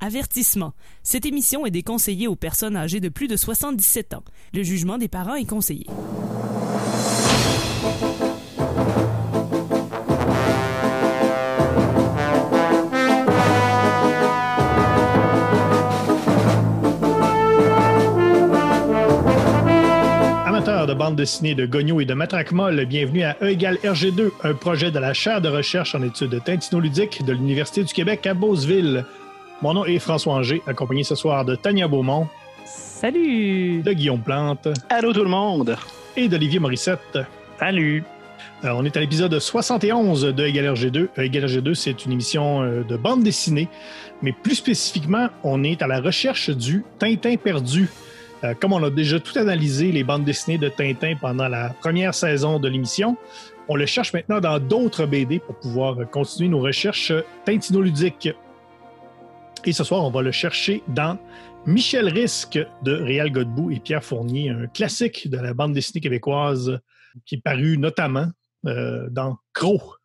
Avertissement. Cette émission est déconseillée aux personnes âgées de plus de 77 ans. Le jugement des parents est conseillé. Amateurs de bande dessinée de Gogno et de Matraque Molle, bienvenue à E égale RG2, un projet de la chaire de recherche en études tintinoludiques de l'Université du Québec à Beauceville. Mon nom est François Anger, accompagné ce soir de Tania Beaumont, Salut! de Guillaume Plante Allô tout le monde! et d'Olivier Morissette. Salut! Euh, on est à l'épisode 71 de Égal RG2. Euh, Égal RG2, c'est une émission euh, de bande dessinée, mais plus spécifiquement, on est à la recherche du Tintin perdu. Euh, comme on a déjà tout analysé les bandes dessinées de Tintin pendant la première saison de l'émission, on le cherche maintenant dans d'autres BD pour pouvoir continuer nos recherches tintinoludiques. Et ce soir, on va le chercher dans Michel Risque de Réal Godbout et Pierre Fournier, un classique de la bande dessinée québécoise qui est paru notamment euh, dans Croc.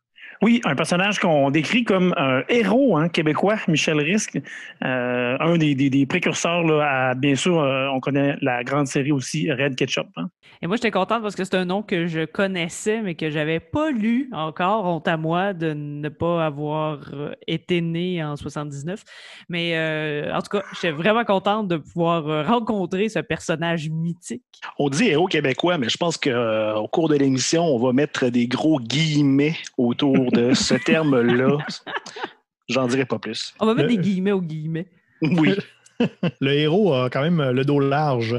Oui, un personnage qu'on décrit comme un héros hein, québécois, Michel Risque, euh, un des, des- des précurseurs là, à, bien sûr, euh, on connaît la grande série aussi, Red Ketchup. hein. Et moi, j'étais contente parce que c'est un nom que je connaissais, mais que j'avais pas lu encore. Honte à moi de ne pas avoir euh, été né en 79. Mais euh, en tout cas, j'étais vraiment contente de pouvoir rencontrer ce personnage mythique. On dit héros québécois, mais je pense qu'au cours de l'émission, on va mettre des gros guillemets autour de ce terme-là. J'en dirai pas plus. On va mettre Le- des guillemets aux guillemets. Oui. Le héros a quand même le dos large.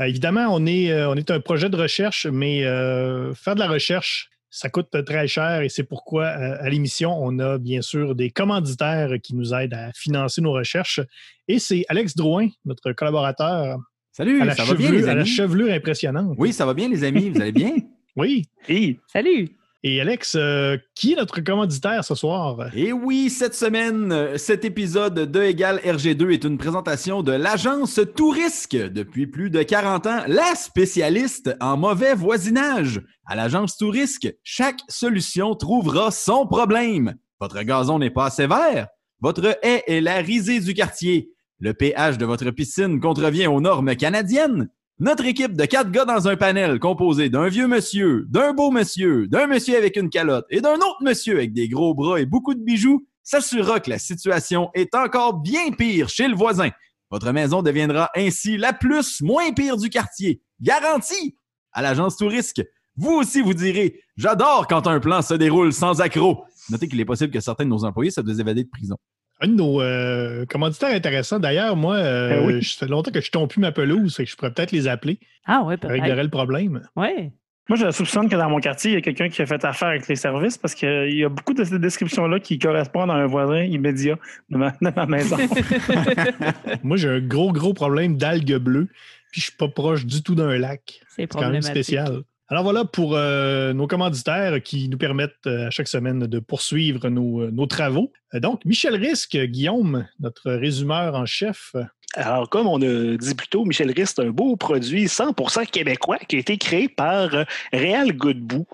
Euh, évidemment, on est, euh, on est un projet de recherche, mais euh, faire de la recherche, ça coûte très cher et c'est pourquoi euh, à l'émission, on a bien sûr des commanditaires qui nous aident à financer nos recherches. Et c'est Alex Drouin, notre collaborateur, Salut, à la, ça va bien les à la amis? chevelure impressionnante. Oui, ça va bien les amis, vous allez bien? Oui. Et Salut! Et Alex, euh, qui est notre commanditaire ce soir? Et oui, cette semaine, cet épisode de Égal RG2 est une présentation de l'agence Tourisque. Depuis plus de 40 ans, la spécialiste en mauvais voisinage. À l'agence Tourisque, chaque solution trouvera son problème. Votre gazon n'est pas vert? Votre haie est la risée du quartier. Le pH de votre piscine contrevient aux normes canadiennes. Notre équipe de quatre gars dans un panel composé d'un vieux monsieur, d'un beau monsieur, d'un monsieur avec une calotte et d'un autre monsieur avec des gros bras et beaucoup de bijoux s'assurera que la situation est encore bien pire chez le voisin. Votre maison deviendra ainsi la plus moins pire du quartier. Garantie! À l'agence Tourisque, vous aussi vous direz J'adore quand un plan se déroule sans accroc. Notez qu'il est possible que certains de nos employés se doivent évader de prison. Un de nos euh, commanditaires intéressants. D'ailleurs, moi, euh, Ben oui. ça fait longtemps que je tombe plus ma pelouse, que je pourrais peut-être les appeler. Ah ouais, Ça peut-être. réglerait le problème. Ouais. Moi, je soupçonne que dans mon quartier, il y a quelqu'un qui a fait affaire avec les services parce qu'il y a beaucoup de ces descriptions-là qui correspondent à un voisin immédiat de ma, de ma maison. Moi, j'ai un gros, gros problème d'algues bleues, puis je suis pas proche du tout d'un lac. C'est C'est quand même spécial. Alors voilà pour euh, nos commanditaires qui nous permettent euh, à chaque semaine de poursuivre nos, euh, nos travaux. Donc, Michel Risque, Guillaume, notre résumeur en chef. Alors, comme on a dit plus tôt, Michel Rist, c'est un beau produit 100% québécois qui a été créé par euh, Réal Godbout.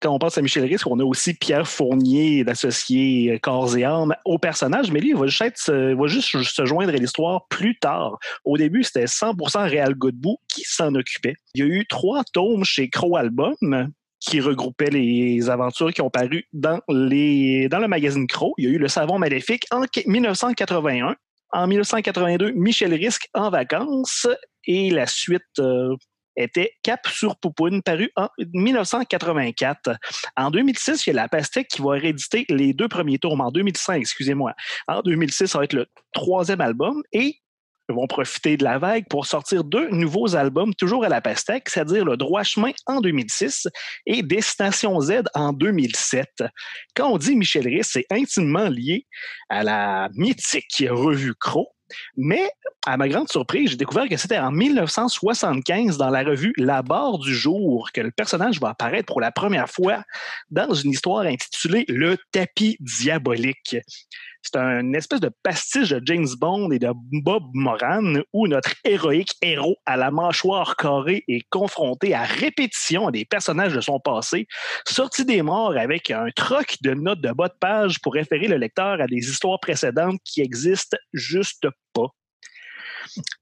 Quand on pense à Michel Rist, on a aussi Pierre Fournier, l'associé euh, corps et âme au personnage, mais lui, il va juste, être, euh, il va juste se joindre à l'histoire plus tard. Au début, c'était 100% Réal Godbout qui s'en occupait. Il y a eu trois tomes chez Crow Album qui regroupaient les aventures qui ont paru dans, dans le magazine Crow. Il y a eu Le Savon Maléfique en 1981. En 1982, Michel Risque en vacances et la suite euh, était Cap sur Poupoune, paru en 1984. En 2006, il y a La Pastèque qui va rééditer les deux premiers tomes. En 2005, excusez-moi. En 2006, ça va être le troisième album et vont profiter de la vague pour sortir deux nouveaux albums, toujours à La Pastèque, c'est-à-dire Le Droit Chemin en 2006 et Destination Z en 2007. Quand on dit Michel Risque, c'est intimement lié à la mythique revue Croc. Mais, à ma grande surprise, j'ai découvert que c'était en 1975 dans la revue La barre du jour que le personnage va apparaître pour la première fois dans une histoire intitulée Le tapis diabolique. C'est un espèce de pastiche de James Bond et de Bob Moran où notre héroïque héros à la mâchoire carrée est confronté à répétition à des personnages de son passé, sorti des morts avec un troc de notes de bas de page pour référer le lecteur à des histoires précédentes qui existent juste pas.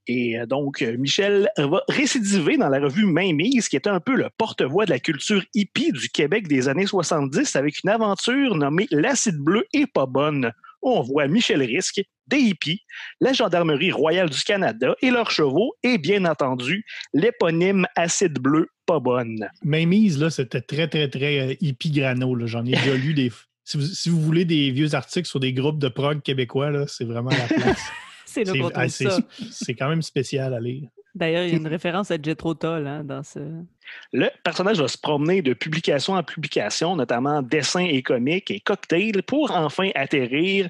Et euh, donc, euh, Michel va récidiver dans la revue Mainmise, qui était un peu le porte-voix de la culture hippie du Québec des années 70, avec une aventure nommée L'acide bleu est pas bonne, on voit Michel Risque, des hippies, la Gendarmerie royale du Canada et leurs chevaux, et bien entendu, l'éponyme Acide bleu pas bonne. Mainmise, là, c'était très, très, très euh, hippie grano. là. J'en ai déjà lu des. Si vous, si vous voulez des vieux articles sur des groupes de prog québécois, là, c'est vraiment la place. C'est qu'on ah, c'est quand même spécial à lire. D'ailleurs, il y a une référence à Jethro Tull hein, dans ce. Le personnage va se promener de publication en publication, notamment dessins et comics et cocktails, pour enfin atterrir,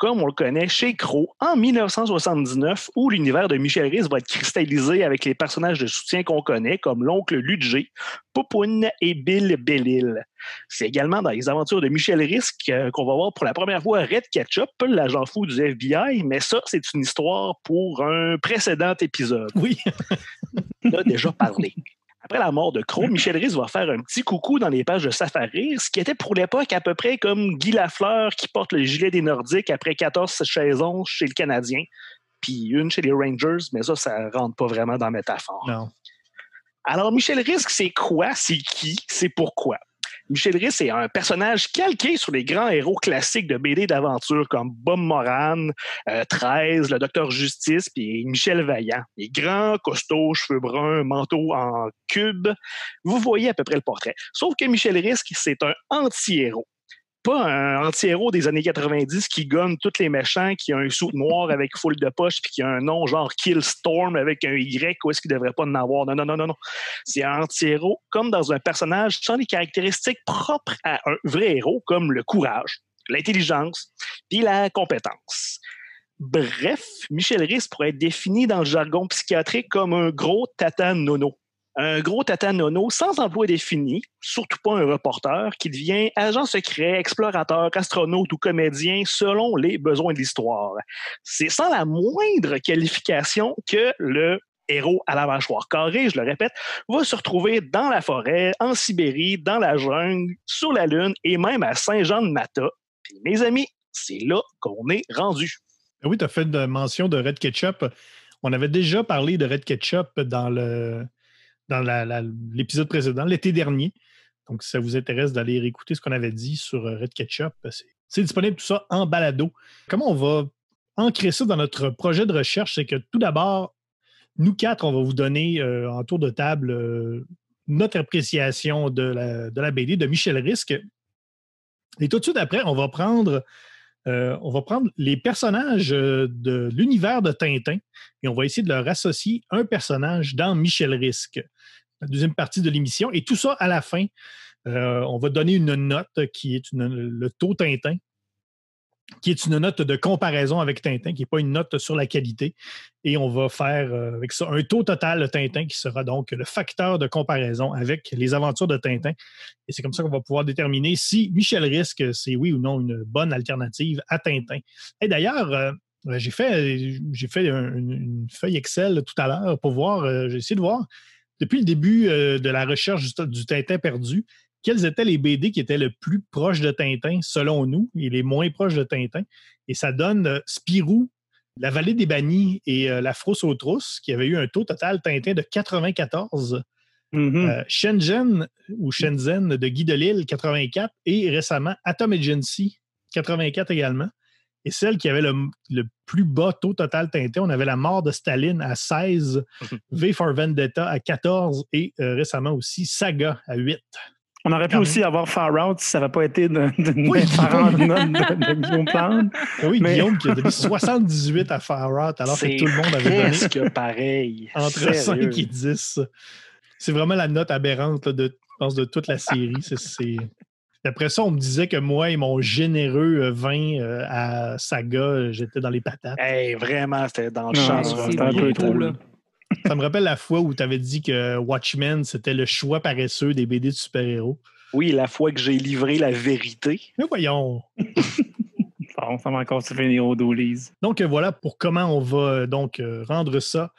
comme on le connaît, chez Crow en 1979, où l'univers de Michel Rhys va être cristallisé avec les personnages de soutien qu'on connaît, comme l'oncle Ludger, Poupoune et Bill Bellil. C'est également dans les aventures de Michel que- qu'on va voir pour la première fois Red Ketchup, l'agent fou du FBI, mais ça, c'est une histoire pour un précédent épisode. Oui. On a déjà parlé. Après la mort de Crow, Michel Rhys va faire un petit coucou dans les pages de Safari, ce qui était pour l'époque à peu près comme Guy Lafleur qui porte le gilet des Nordiques après 14 saisons chez le Canadien, puis une chez les Rangers, mais ça, ça rentre pas vraiment dans la métaphore. Non. Alors, Michel Rhys, c'est quoi, c'est qui, c'est pourquoi? Michel Rhys est un personnage calqué sur les grands héros classiques de BD d'aventure comme Bob Moran, euh, 13, le Docteur Justice, puis Michel Vaillant. Il est grand, costaud, cheveux bruns, manteau en cube. Vous voyez à peu près le portrait. Sauf que Michel Rhys, c'est un anti-héros. Pas un anti-héros des années 90 qui gonne tous les méchants, qui a un sou noir avec foule de poches, puis qui a un nom genre Killstorm avec un Y, où est-ce qu'il devrait pas en avoir? Non, non, non, non, non. C'est un anti-héros comme dans un personnage sans les caractéristiques propres à un vrai héros, comme le courage, l'intelligence, puis la compétence. Bref, Michel Rhys pourrait être défini dans le jargon psychiatrique comme un gros tata nono. Un gros tata nono sans emploi défini, surtout pas un reporter, qui devient agent secret, explorateur, astronaute ou comédien selon les besoins de l'histoire. C'est sans la moindre qualification que le héros à la mâchoire carrée, je le répète, va se retrouver dans la forêt, en Sibérie, dans la jungle, sur la Lune et même à Saint-Jean-de-Mata. Mes amis, c'est là qu'on est rendu. Ah Oui, tu as fait de mention de Red Ketchup. On avait déjà parlé de Red Ketchup dans le dans l'épisode précédent, l'été dernier. Donc, si ça vous intéresse d'aller réécouter ce qu'on avait dit sur euh, Red Ketchup, c'est c'est disponible tout ça en balado. Comment on va ancrer ça dans notre projet de recherche? C'est que tout d'abord, nous quatre, on va vous donner euh, en tour de table euh, notre appréciation de la, de la BD de Michel Risque. Et tout de suite après, on va prendre euh, on va prendre les personnages euh, de l'univers de Tintin et on va essayer de leur associer un personnage dans Michel Risque, la deuxième partie de l'émission. Et tout ça à la fin, euh, on va donner une note qui est le taux Tintin, qui est une note de comparaison avec Tintin, qui n'est pas une note sur la qualité. Et on va faire euh, avec ça un taux total de Tintin qui sera donc le facteur de comparaison avec les aventures de Tintin. Et c'est comme ça qu'on va pouvoir déterminer si Michel Risque, c'est oui ou non une bonne alternative à Tintin. Et d'ailleurs, euh, j'ai fait, une, feuille Excel tout à l'heure pour voir, euh, j'ai essayé de voir, depuis le début de la recherche du Tintin perdu, quels étaient les BD qui étaient le plus proches de Tintin selon nous et les moins proches de Tintin? Et ça donne euh, Spirou, La Vallée des Bannis et euh, La Frousse aux Trousses, qui avaient eu un taux total Tintin de 94. Mhm. Euh, Shenzhen ou Shenzhen de Guy Delisle, 84, et récemment Atom Agency, 84 également. Et celle qui avait le, le plus bas taux total Tintin, on avait la mort de Staline à 16, V for Vendetta à 14 et récemment aussi Saga à 8. On aurait pu quand aussi avoir Far Out si ça n'avait pas été de, de, Oui. des parents de de, de Guillaume Plante. Ah Oui, Mais- Guillaume qui a donné 78 à Far Out alors que tout le monde avait donné presque pareil. entre Sérieux. 5 et 10. C'est vraiment la note aberrante là, de, je pense, de toute la série. C'est- Après ça, on me disait que moi et mon généreux vin euh, à Saga, j'étais dans les patates. Hey, vraiment, c'était dans le champ. c'est ça. un peu trop, là. Ça me rappelle la fois où tu avais dit que Watchmen, c'était le choix paresseux des BD de super-héros. Oui, la fois que j'ai livré la vérité. Mais voyons. Ça va encore au dos, Lise. Donc euh, voilà pour comment on va euh, donc euh, rendre ça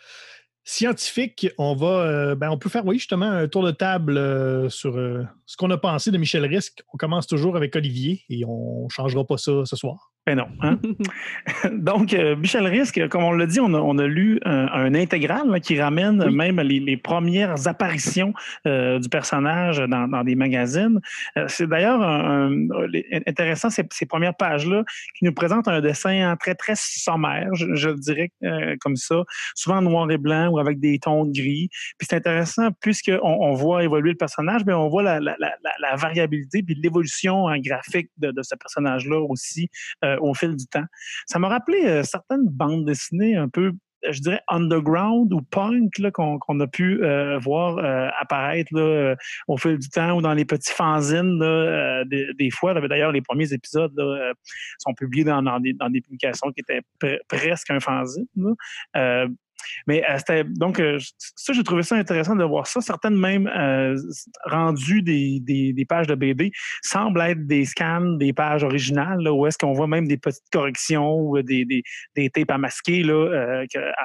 scientifique. On va, ben, on peut faire, oui, justement, un tour de table euh, sur euh, ce qu'on a pensé de Michel Risque. On commence toujours avec Olivier et on ne changera pas ça ce soir. Ben non. hein? Donc, euh, Michel Risque, comme on l'a dit, on a, on a lu un, un intégral là, qui ramène Oui. même les, les premières apparitions euh, du personnage dans, dans des magazines. Euh, c'est d'ailleurs un- un- les- intéressant ces, ces premières pages-là qui nous présentent un dessin très, très sommaire, je, dirais comme ça, souvent en noir et blanc ou avec des tons de gris. Puis c'est intéressant puisqu'on on voit évoluer le personnage, mais on voit la, la, la, la- la variabilité puis l'évolution en graphique de, de ce personnage-là aussi euh, au fil du temps. Ça m'a rappelé euh, certaines bandes dessinées un peu je dirais underground ou punk là, qu'on a pu euh, voir apparaître là, au fil du temps ou dans les petits fanzines là, des, fois. D'ailleurs, les premiers épisodes sont publiés dans, des, dans des publications qui étaient pre- presque un fanzine. Mais euh, c'était donc euh, ça, j'ai trouvé ça intéressant de voir ça. Certaines même euh, rendues des, des, des pages de BD semblent être des scans des pages originales, là, où est-ce qu'on voit même des petites corrections ou des, des, des tapes à masquer là,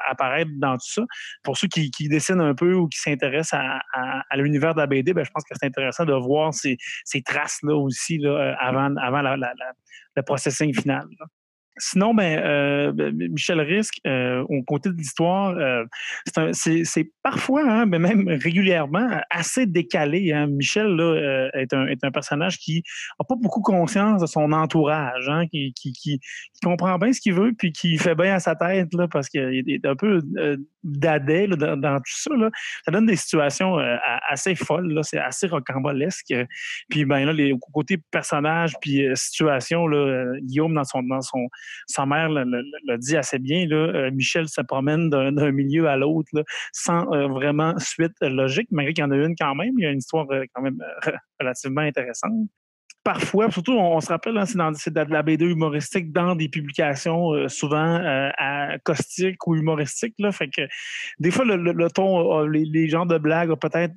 apparaître dans tout ça. Pour ceux qui, qui dessinent un peu ou qui s'intéressent à, à, à l'univers de la BD, ben, je pense que c'est intéressant de voir ces, ces traces-là aussi là, avant, avant la, la- la- le processing final. là. Sinon, ben, euh, ben, Michel Risque, euh, au côté de l'histoire, euh, c'est parfois, hein, mais même régulièrement, assez décalé. Hein. Michel là, euh, est, un, est un personnage qui a pas beaucoup conscience de son entourage, hein, qui, qui, qui, comprend bien ce qu'il veut, puis qui fait bien à sa tête, là, parce qu'il est un peu euh, dadais là, dans, tout ça. Là. Ça donne des situations euh, assez folles, c'est assez rocambolesque. Puis ben là, les côté personnage puis situation, là, Guillaume dans son dans son sa mère le, dit assez bien. Euh, Michel se promène d'un milieu à l'autre sans euh, vraiment suite logique, malgré qu'il y en a une quand même. Il y a une histoire euh, quand même relativement intéressante. Parfois, surtout, on, se rappelle, hein, c'est dans de la BD humoristique dans des publications souvent euh, caustiques ou humoristiques. Fait que des fois, le, ton, les, les genres de blagues peut-être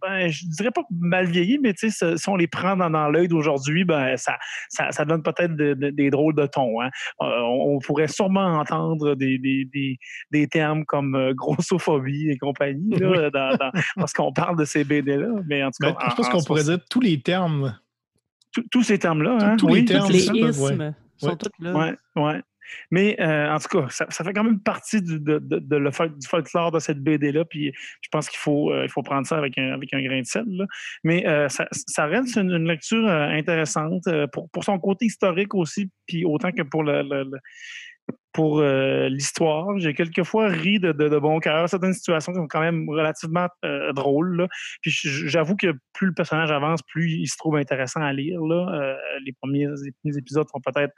ben, je dirais pas mal vieilli, mais tu sais, si on les prend dans, dans l'œil d'aujourd'hui, ben ça, ça, ça donne peut-être de- de- des drôles de tons. Hein. Euh, on, on pourrait sûrement entendre des, des, des, des termes comme euh, grossophobie et compagnie là, dans, dans- lorsqu'on parle de ces BD-là. Mais en tout cas, Ben, je en- pense en qu'on pourrait dire tous les termes. tous- tous ces termes-là. Hein? tous les oui, termes, Tous les ouais. ismes sont Ouais. tous là. Ouais, ouais. Mais euh, en tout cas, ça, fait quand même partie du, de, de- de du folklore de cette BD-là. Puis je pense qu'il faut, euh, faut prendre ça avec un, avec un grain de sel. là. Mais euh, ça, reste une, lecture intéressante pour, pour son côté historique aussi, puis autant que pour le- pour euh, l'histoire. J'ai quelquefois ri de, bon cœur. Certaines situations sont quand même relativement euh, drôles. Puis j'avoue que plus le personnage avance, plus il se trouve intéressant à lire. Euh, les, premiers, épisodes sont peut-être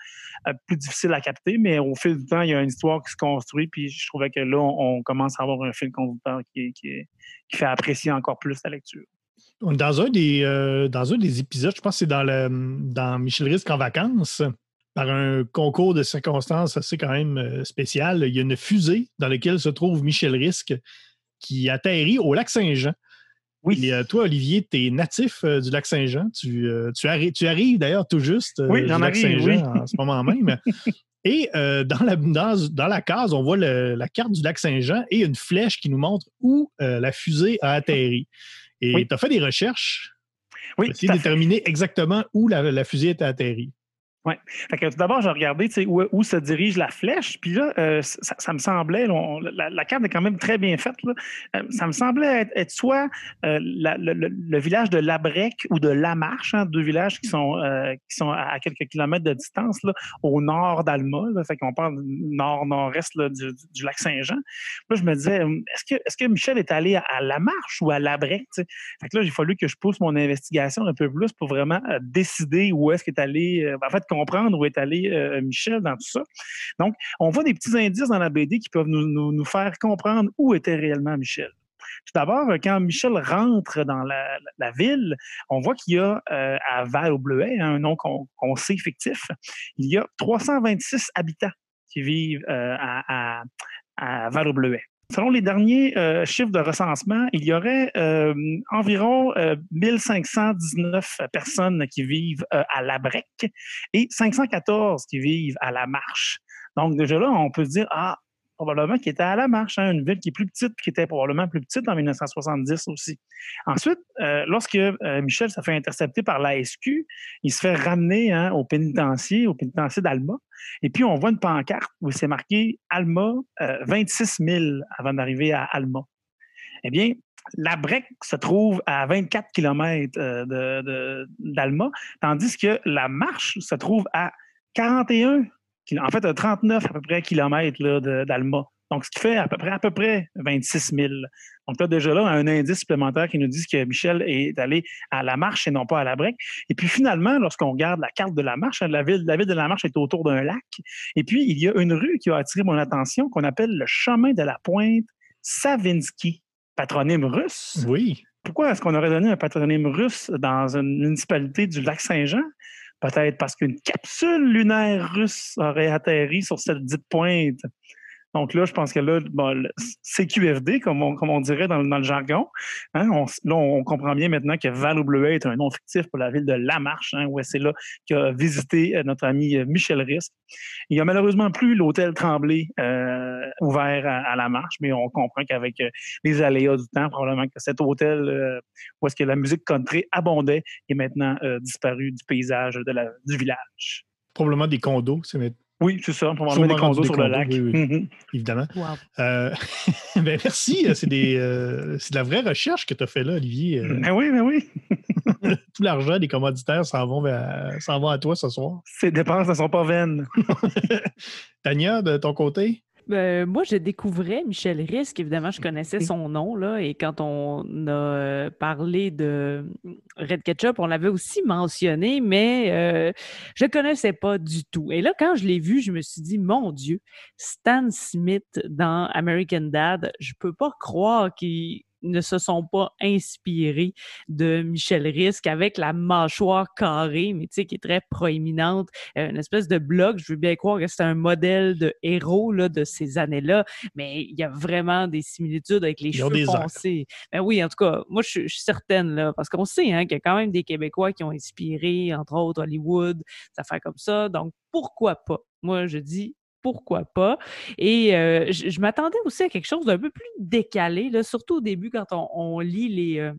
plus difficiles à capter, mais au fil du temps, il y a une histoire qui se construit. Puis je trouvais que là, on, commence à avoir un fil conducteur qui, fait apprécier encore plus la lecture. Dans un des, épisodes, je pense que c'est dans, dans Michel Risque en vacances, par un concours de circonstances assez quand même euh, spécial, il y a une fusée dans laquelle se trouve Michel Risque qui atterrit au lac Saint-Jean. Oui. Et euh, toi, Olivier, tu es natif euh, du lac Saint-Jean. Tu, euh, tu, arri- tu arrives d'ailleurs tout juste euh, Oui, du lac Saint-Jean oui. en ce moment même. Et dans, la, dans, dans la case, on voit le- la carte du lac Saint-Jean et une flèche qui nous montre où la fusée a atterri. Et tu as fait des recherches Oui, pour essayer de déterminer exactement où la, la fusée était atterrie. Que tout d'abord, j'ai regardé où, se dirige la flèche. Puis là, euh, ça, me semblait, la, la carte est quand même très bien faite. Euh, ça me semblait être, soit euh, la- le, village de Labrec ou de Lamarche, hein, deux villages qui sont, à quelques kilomètres de distance, au nord d'Alma. Fait qu'on parle nord-nord-est du, lac Saint-Jean. Là, je me disais, euh, est-ce que, Michel est allé à, à Lamarche ou à Labrec? Fait que là, il a fallu que je pousse mon investigation un peu plus pour vraiment décider où est-ce qu'est allé, euh, en fait, comprendre où est allé euh, Michel dans tout ça. Donc, on voit des petits indices dans la BD qui peuvent nous, faire comprendre où était réellement Michel. Tout d'abord, euh, quand Michel rentre dans la, ville, on voit qu'il y a euh, à Val-au-Bleuet, hein, un nom qu'on sait fictif, il y a 326 habitants qui vivent à, à, à Val-au-Bleuet. Selon les derniers euh, chiffres de recensement, il y aurait euh, environ euh, 1519 personnes qui vivent euh, à la Brec et 514 qui vivent à la Marche. Donc déjà là, on peut dire, ah, probablement qu'il était à la Marche, hein, une ville qui est plus petite, qui était probablement plus petite en 1970 aussi. Ensuite, euh, lorsque euh, Michel se fait intercepter par la SQ, il se fait ramener hein, au pénitencier, au pénitencier d'Alma. Et puis, on voit une pancarte où c'est marqué Alma, euh, 26 000 avant d'arriver à Alma. Eh bien, la Brec se trouve à 24 km d'Alma, tandis que la marche se trouve à 41 kil- en fait, à 39 à peu près kilomètres d'Alma. Donc, ce qui fait à peu près, à peu près 26 000. Donc, là, déjà là, un indice supplémentaire qui nous dit que Michel est allé à la marche et non pas à la Brec. Et puis, finalement, lorsqu'on regarde la carte de la marche, hein, la ville, la ville de la marche est autour d'un lac. Et puis, il y a une rue qui a attiré mon attention qu'on appelle le chemin de la pointe Savinsky, patronyme russe. Oui. Pourquoi est-ce qu'on aurait donné un patronyme russe dans une municipalité du lac Saint-Jean? Peut-être parce qu'une capsule lunaire russe aurait atterri sur cette dite pointe. Donc là, je pense que là, bon, CQFD, comme on, dirait dans, le jargon, hein, on, là, on comprend bien maintenant que Val est un nom fictif pour la ville de La Marche, hein, où c'est là qu'a visité euh, notre ami euh, Michel Risque. Il n'y a malheureusement plus l'hôtel Tremblay euh, ouvert à, à La Marche, mais on comprend qu'avec euh, les aléas du temps, probablement que cet hôtel euh, où est-ce que la musique country abondait est maintenant euh, disparu du paysage de la, du village. Probablement des condos, c'est Oui, c'est ça, probablement des condos sur le lac. oui, oui. Mhm. évidemment. Wow. Euh, ben, merci. C'est des, euh, c'est de la vraie recherche que tu as fait là, Olivier. Euh, Ben oui, ben oui. tout l'argent des commanditaires s'en vont, vers- s'en vont à toi ce soir. Ces dépenses ne sont pas vaines. Tania, de ton côté? Ben, moi, je découvrais Michel Risque. Évidemment, je connaissais son nom, là, et quand on a euh, parlé de Red Ketchup, on l'avait aussi mentionné, mais euh, je ne connaissais pas du tout. Et là, quand je l'ai vu, je me suis dit, mon Dieu, Stan Smith dans American Dad, je peux pas croire qu'il ne se sont pas inspirés de Michel Risque avec la mâchoire carrée, mais tu sais, qui est très proéminente, euh, une espèce de bloc. Je veux bien croire que c'est un modèle de héros là, de ces années-là, mais il y a vraiment des similitudes avec les Ils cheveux foncés. Ben oui, en tout cas, moi, je, suis- je suis certaine, là, parce qu'on sait hein, qu'il y a quand même des Québécois qui ont inspiré, entre autres, Hollywood, des affaires comme ça. Donc, pourquoi pas? Moi, je dis pourquoi pas. Et euh, je, je m'attendais aussi à quelque chose d'un peu plus décalé, là, surtout au début quand on, on lit les, euh,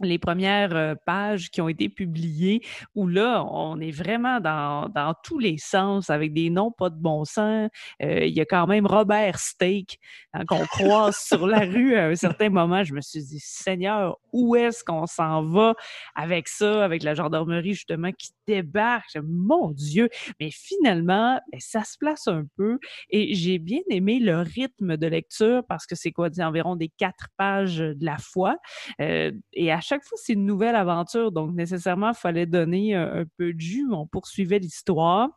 les premières euh, pages qui ont été publiées, où là, on est vraiment dans, dans tous les sens, avec des noms pas de bon sens. Euh, il y a quand même Robert Steak hein, qu'on croise sur la rue à un certain moment. Je me suis dit, Seigneur, où est-ce qu'on s'en va avec ça, avec la gendarmerie justement qui débarque? Mon Dieu! Mais finalement, ben, ça se place un peu et j'ai bien aimé le rythme de lecture parce que c'est quoi, environ des quatre pages de la fois. Euh, et chaque fois, c'est une nouvelle aventure. Donc, nécessairement, il fallait donner un, peu de jus. On poursuivait l'histoire.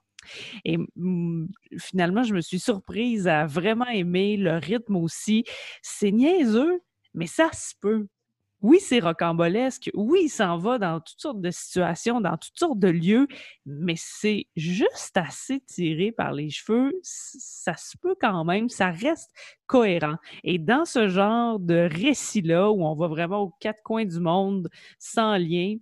Et finalement, je me suis surprise à vraiment aimer le rythme aussi. C'est niaiseux, mais ça se peut. Oui, c'est rocambolesque. Oui, il s'en va dans toutes sortes de situations, dans toutes sortes de lieux, mais c'est juste assez tiré par les cheveux. Ça se peut quand même, ça reste cohérent. Et dans ce genre de récit-là, où on va vraiment aux quatre coins du monde sans lien,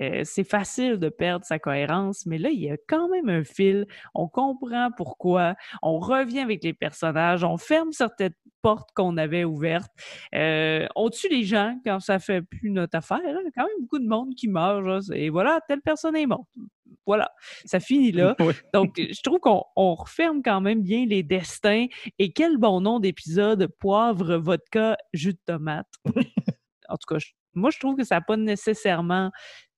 euh, c'est facile de perdre sa cohérence, mais là, il y a quand même un fil. On comprend pourquoi. On revient avec les personnages. On ferme certaines portes qu'on avait ouvertes. Euh, on tue les gens quand ça fait plus notre affaire. hein. Il y a quand même beaucoup de monde qui meurt. Et voilà, telle personne est morte. Voilà, ça finit là. Oui. Donc, je trouve qu'on on referme quand même bien les destins. Et quel bon nom d'épisode poivre, vodka, jus de tomate. en tout cas, je- moi, je trouve que ça n'a pas nécessairement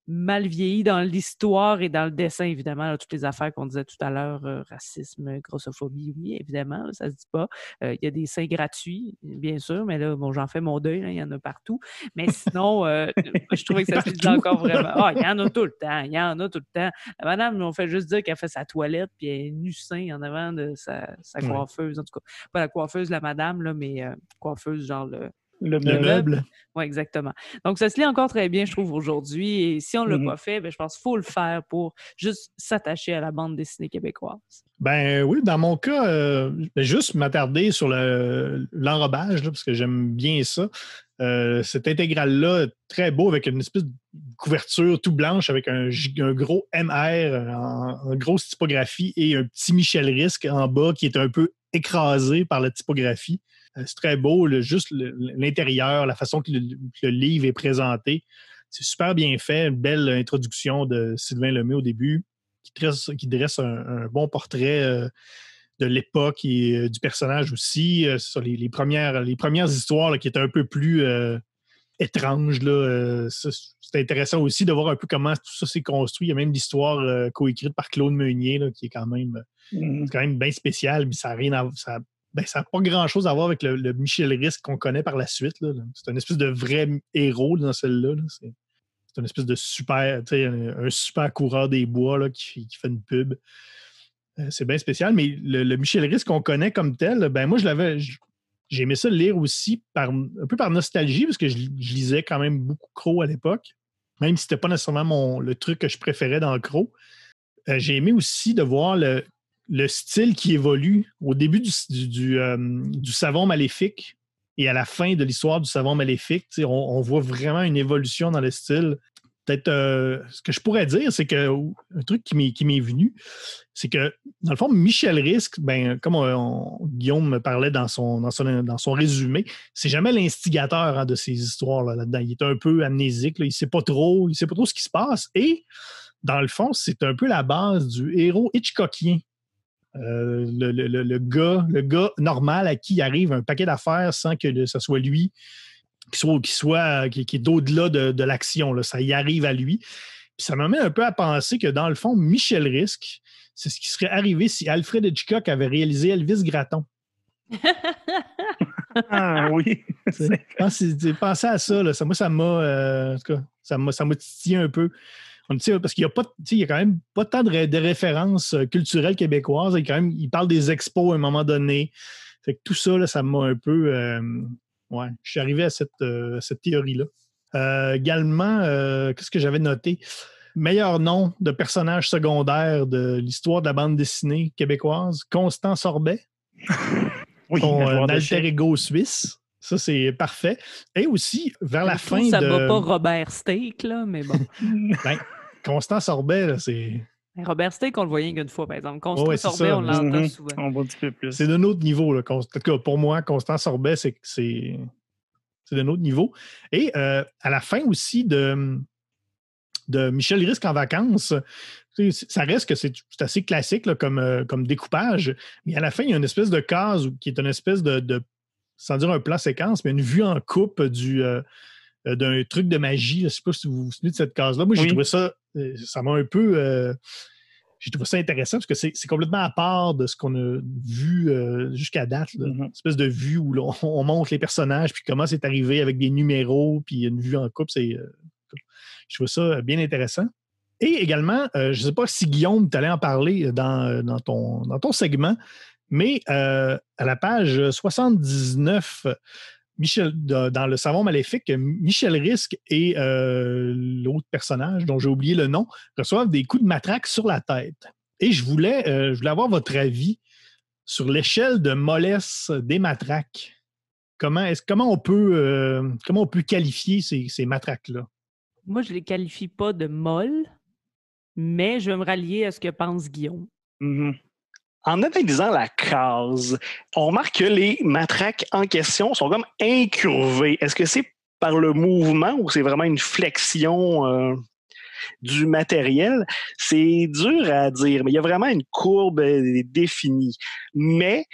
mal vieilli dans l'histoire et dans le dessin, évidemment, là, toutes les affaires qu'on disait tout à l'heure, euh, racisme, grossophobie, oui, évidemment, là, ça se dit pas. Euh, Il y a des seins gratuits, bien sûr, mais là, bon, j'en fais mon deuil, il y en a partout. Mais sinon, euh, je trouvais que ça se disait encore vraiment. Ah, il y en a tout le temps, il y en a tout le temps. La madame, on fait juste dire qu'elle fait sa toilette, puis elle est nu sein en avant de sa, sa coiffeuse, en tout cas. Pas la coiffeuse, la madame, là, mais euh, coiffeuse, genre le Le Le meuble. Oui, exactement. Donc, ça se lit encore très bien, je trouve, aujourd'hui. Et si on ne l'a Mhm. pas fait, ben, je pense qu'il faut le faire pour juste s'attacher à la bande dessinée québécoise. Ben oui, dans mon cas, euh, ben, juste m'attarder sur le- l'enrobage, parce que j'aime bien ça. Euh, cette intégrale-là, très beau, avec une espèce de couverture tout blanche, avec un gros MR en, en grosse typographie et un petit Michel Risque en bas qui est un peu écrasé par la typographie. Euh, c'est très beau, le- juste l'intérieur, la façon que le, que le livre est présenté. C'est super bien fait, une belle introduction de Sylvain Lemay au début qui dresse, qui dresse un, un bon portrait euh, de l'époque et euh, du personnage aussi. euh, sur les, les premières, les premières histoires là, qui étaient un peu plus étranges. C'est intéressant aussi de voir un peu comment tout ça s'est construit. Il y a même l'histoire coécrite par Claude Meunier, là, qui est quand même, Mhm. quand même bien spécial, mais ça n'a rien à ça, ben, ça n'a pas grand-chose à voir avec le, Michel Risque qu'on connaît par la suite. C'est un espèce de vrai héros dans celle-là. là. C'est une espèce de super, un, super coureur des bois là, qui, qui fait une pub. Euh, c'est bien spécial, mais le, Michel Risque qu'on connaît comme tel, ben moi, je l'avais. J'ai aimé ça lire aussi par, un peu par nostalgie, parce que je, lisais quand même beaucoup Crow à l'époque, même si c'était pas nécessairement mon, le truc que je préférais dans Crow. Euh, J'ai aimé aussi de voir le, le style qui évolue au début du, du, euh, savon maléfique et à la fin de l'histoire du savon maléfique. On, voit vraiment une évolution dans le style. Peut-être euh, ce que je pourrais dire, c'est que un truc qui m'est, venu, c'est que dans le fond, Michel Risque, ben, comme on- Guillaume me parlait dans son, dans son, dans son résumé, c'est jamais l'instigateur hein, de ces histoires-là là-dedans. Il est un peu amnésique, là, il ne sait pas trop, il sait pas trop ce qui se passe. Et dans le fond, c'est un peu la base du héros Hitchcockien. Euh, le, le- le- gars, le gars normal à qui arrive un paquet d'affaires sans que ce soit lui qui soit, qui soit qui, qui est au-delà de, de l'action. Ça y arrive à lui. Puis ça m'amène un peu à penser que dans le fond, Michel Risque, c'est ce qui serait arrivé si Alfred Hitchcock avait réalisé Elvis Gratton. Ah oui. Pensez, pensez à ça, là. ça. Moi, ça m'a. euh, en tout cas, ça m'a, ça m'a titillé un peu. Parce qu'il n'y a pas, tu sais, il y a quand même pas tant de, ré- de références euh, culturelles québécoises. Il, quand même, il parle des expos à un moment donné. Fait que tout ça, là, ça m'a un peu. euh, ouais, je suis arrivé à cette, euh, cette théorie-là. Euh, également, euh, qu'est-ce que j'avais noté? Meilleur nom de personnage secondaire de l'histoire de la bande dessinée québécoise, Constant Sorbet Oui, euh, de alter ego suisse. Ça, c'est parfait. Et aussi, vers la fin ça de va pas Robert Steak, là, mais bon. Constant Sorbet, là, c'est Robert Steak, on le voyait qu'une fois, par exemple. Constant Ouais, c'est Sorbet, ça. on l'entend Mhm. souvent. On voit un petit peu plus. c'est d'un autre niveau. Là. Const- En tout cas, pour moi, Constant Sorbet, c'est c'est c'est d'un autre niveau. Et euh, à la fin aussi de, de Michel Risque en vacances, ça reste que c'est c'est assez classique là, comme, euh, comme découpage. Mais à la fin, il y a une espèce de case qui est une espèce de, de- sans dire un plan séquence, mais une vue en coupe du, euh, d'un truc de magie. Je ne sais pas si vous vous souvenez de cette case-là. Moi, j'ai Oui. trouvé ça, ça m'a un peu. euh, j'ai trouvé ça intéressant parce que c'est complètement à part de ce qu'on a vu euh, jusqu'à date. là. Mhm. Une espèce de vue où l'on- on montre les personnages, puis comment c'est arrivé avec des numéros, puis une vue en coupe. C'est, euh, je trouve ça bien intéressant. Et également, euh, je ne sais pas si Guillaume, tu allais en parler dans, dans, ton, dans ton segment, mais euh, à la page 79, Michel, dans Le Savon Maléfique, Michel Risque et euh, l'autre personnage, dont j'ai oublié le nom, reçoivent des coups de matraque sur la tête. Et je voulais, euh, je voulais avoir votre avis sur l'échelle de mollesse des matraques. Comment, est comment, on, peut, euh, comment on peut qualifier ces, ces matraques-là? Moi, je les qualifie pas de molles, mais je vais me rallier à ce que pense Guillaume. Mhm. En analysant la case, on remarque que les matraques en question sont comme incurvées. Est-ce que c'est par le mouvement ou c'est vraiment une flexion euh, du matériel? C'est dur à dire, mais il y a vraiment une courbe euh, définie. Mais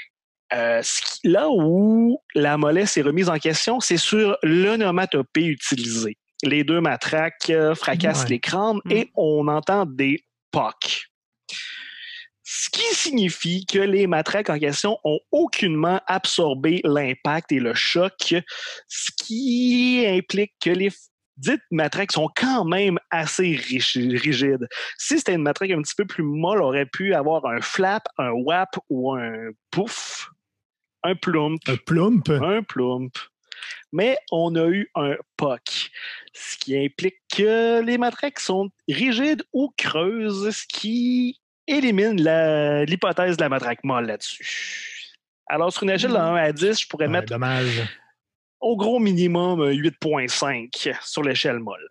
euh, là où la mollesse est remise en question, c'est sur l'onomatopée utilisée. Les deux matraques fracassent Ouais. l'écran Mm. et on entend des pocs. Ce qui signifie que les matraques en question ont aucunement absorbé l'impact et le choc, ce qui implique que les dites matraques sont quand même assez rigides. Si c'était une matraque un petit peu plus molle, on aurait pu avoir un flap, un whap ou un pouf, un plump, Un plump? un plump. mais on a eu un POC, ce qui implique que les matraques sont rigides ou creuses, ce qui élimine l'hypothèse de la matraque molle là-dessus. Alors, sur une échelle de 1 à 10, je pourrais Ouais, mettre dommage. au gros minimum euh, 8.5 sur l'échelle molle.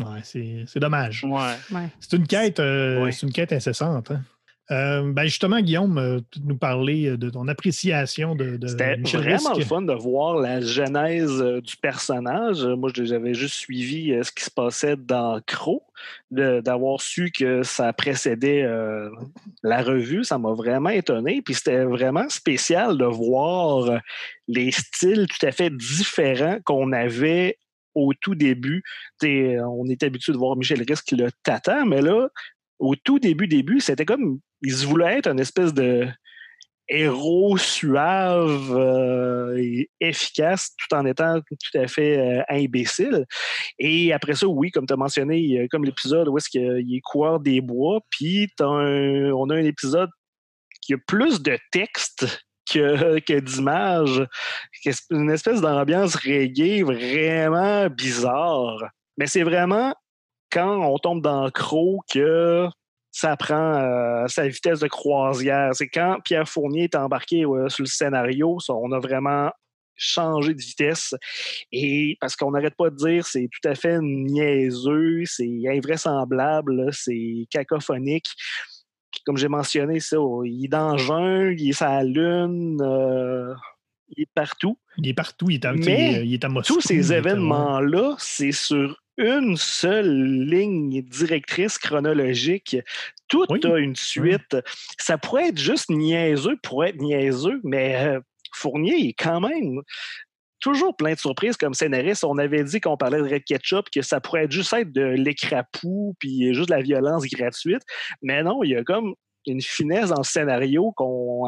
Ouais, c'est c'est dommage. Ouais. Ouais. C'est une quête, euh, Ouais. c'est une quête incessante. hein. Euh, ben justement, Guillaume, euh, tu nous parler de ton appréciation de, de C'était vraiment Risque. le fun de voir la genèse euh, du personnage. Euh, Moi, j'avais juste suivi euh, ce qui se passait dans Crow, d'avoir su que ça précédait euh, la revue. Ça m'a vraiment étonné. Puis c'était vraiment spécial de voir euh, les styles tout à fait différents qu'on avait au tout début. On est habitué de voir Michel Risque le tata, mais là, au tout début, début, c'était comme il se voulait être une espèce de héros suave euh, et efficace tout en étant tout à fait euh, imbécile. Et après ça, oui, comme tu as mentionné, comme l'épisode où est-ce qu'il est coureur des bois, puis on a un épisode qui a plus de texte que, que d'images. Une espèce d'ambiance reggae vraiment bizarre. Mais c'est vraiment quand on tombe dans le croc que ça prend euh, sa vitesse de croisière. C'est quand Pierre Fournier est embarqué euh, sur le scénario, ça, on a vraiment changé de vitesse. Et parce qu'on n'arrête pas de dire c'est tout à fait niaiseux, c'est invraisemblable, c'est cacophonique. Comme j'ai mentionné, ça, il est dans le jungle, il est sur la lune, euh, il est partout Il est partout, il est à, Mais tu sais, il est à Moscou, tous ces événements-là, c'est sur une seule ligne directrice chronologique. Tout Oui. a une suite. Ça pourrait être juste niaiseux pour être niaiseux, mais euh, Fournier est quand même toujours plein de surprises comme scénariste. On avait dit qu'on parlait de Red Ketchup, que ça pourrait être juste être de l'écrapou, puis juste de la violence gratuite. Mais non, il y a comme une finesse dans le scénario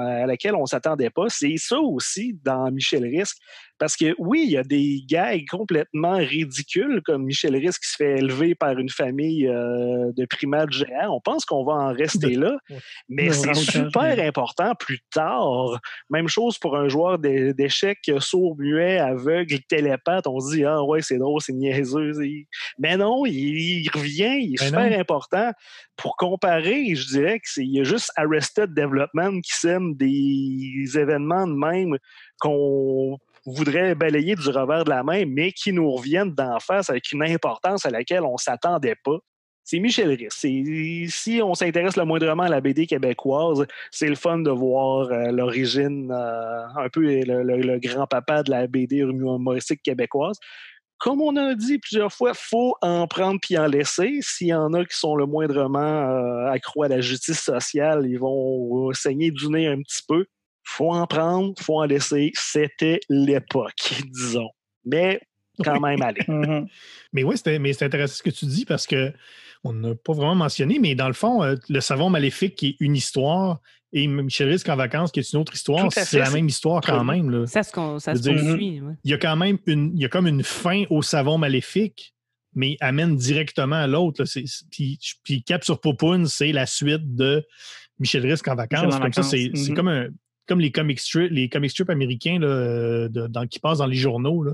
à laquelle on s'attendait pas. C'est ça aussi dans Michel Risque. Parce que oui, il y a des gags complètement ridicules, comme Michel Risque qui se fait élever par une famille euh, de primates géants. On pense qu'on va en rester là, mais c'est super important plus tard. Même chose pour un joueur d'é- d'échecs sourd, muet, aveugle, télépathe. On se dit, ah ouais, c'est drôle, c'est niaiseux. Mais non, il, il revient, il est super non. important. Pour comparer, je dirais que c'est il y a juste Arrested Development qui sème des événements de même qu'on voudrait balayer du revers de la main, mais qui nous reviennent d'en face avec une importance à laquelle on s'attendait pas. C'est Michel. C'est- Si on s'intéresse le moindrement à la BD québécoise, c'est le fun de voir euh, l'origine, euh, un peu le grand-papa de la BD humoristique québécoise. Comme on a dit plusieurs fois, faut en prendre puis en laisser. S'il y en a qui sont le moindrement euh, accro à la justice sociale, ils vont saigner du nez un petit peu. Faut en prendre, faut en laisser. C'était l'époque, disons. Mais quand même, allez. Mhm. Mais oui, c'était- mais c'est intéressant ce que tu dis parce que on n'a pas vraiment mentionné, mais dans le fond, euh, le savon maléfique qui est une histoire et Michel Risque en vacances qui est une autre histoire, c'est la même histoire quand même. là. Ça se, con- ça se dire, ouais. Il y a quand même une, il y a comme une fin au savon maléfique, mais amène directement à l'autre. Puis, puis Cap sur Popoun, c'est la suite de Michel Risque en vacances. Michel en comme ça, c'est Mhm. comme un comme les comic strips, les comic strips américains là, euh, de- dans- qui passent dans les journaux. là.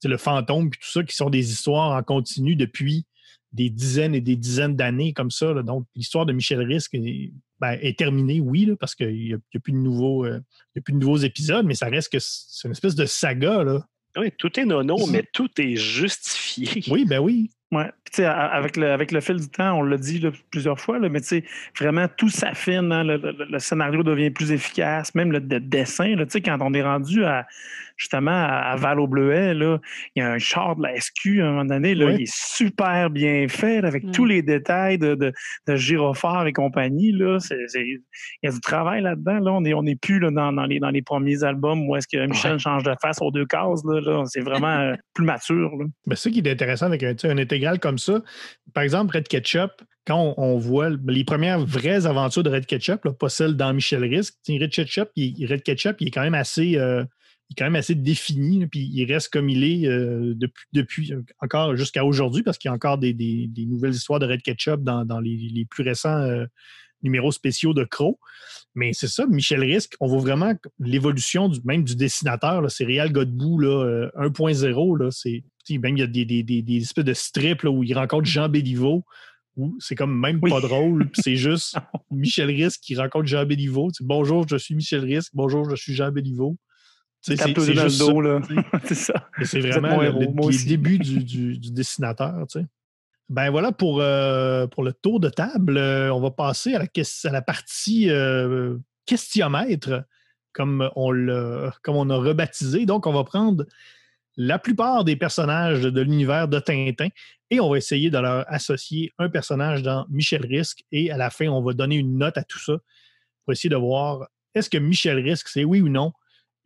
C'est le fantôme puis tout ça, qui sont des histoires en continu depuis des dizaines et des dizaines d'années comme ça. là. Donc, l'histoire de Michel Risque est, ben, est terminée, oui, là, parce qu'il n'y a, il y a plus de nouveaux, euh, il y a plus de nouveaux épisodes, mais ça reste que c'est une espèce de saga. Là. Oui, tout est nono, mais tout est justifié. Oui, ben oui. Ouais. Avec le, avec le fil du temps, on l'a dit là, plusieurs fois, là, mais tu sais, vraiment tout s'affine, hein, le, le- le scénario devient plus efficace, même le de- dessin. Là, tu sais, quand on est rendu à justement à, à Val au Bleuet, il y a un char de la SQ à un moment donné, là, il est super bien fait, avec Ouais. tous les détails de, de, de gyrophare et compagnie. Là, il y a du travail là-dedans. Là. On n'est on est plus là, dans, dans, les, dans les premiers albums où est-ce que Michel change de face aux deux cases. Là, là. C'est vraiment euh, plus mature. Là. C'est ça qui est intéressant avec un intégral comme ça. Par exemple, Red Ketchup, quand on, voit les premières vraies aventures de Red Ketchup, pas celles dans Michel sais, Red Ketchup, Red Ketchup, il est quand même assez, euh, il est quand même assez défini, puis il reste comme il est euh, depuis, depuis encore jusqu'à aujourd'hui, parce qu'il y a encore des, nouvelles histoires de Red Ketchup dans, les plus récents. euh, numéros spéciaux de Crow. Mais c'est ça, Michel Risque, on voit vraiment l'évolution du, même du dessinateur. là. C'est Réal Godbout là, euh, 1.0. là. C'est, même il y a des, des- des- des espèces de strips là, où il rencontre Jean Béliveau, où c'est comme même Oui. pas drôle. puis c'est juste Michel Risque qui rencontre Jean Béliveau. Bonjour, je suis Michel Risque. Bonjour, je suis Jean Béliveau. C'est, juste ça. dos, sais. c'est ça. C'est vraiment le, le- les débuts du, du- du dessinateur. Ben voilà pour, euh, pour le tour de table. Euh, on va passer à la, partie euh, questionnaire, comme on, l'a- comme on a rebaptisé. Donc, on va prendre la plupart des personnages de l'univers de Tintin et on va essayer de leur associer un personnage dans Michel Risque et à la fin, on va donner une note à tout ça pour essayer de voir est-ce que Michel Risque, c'est oui ou non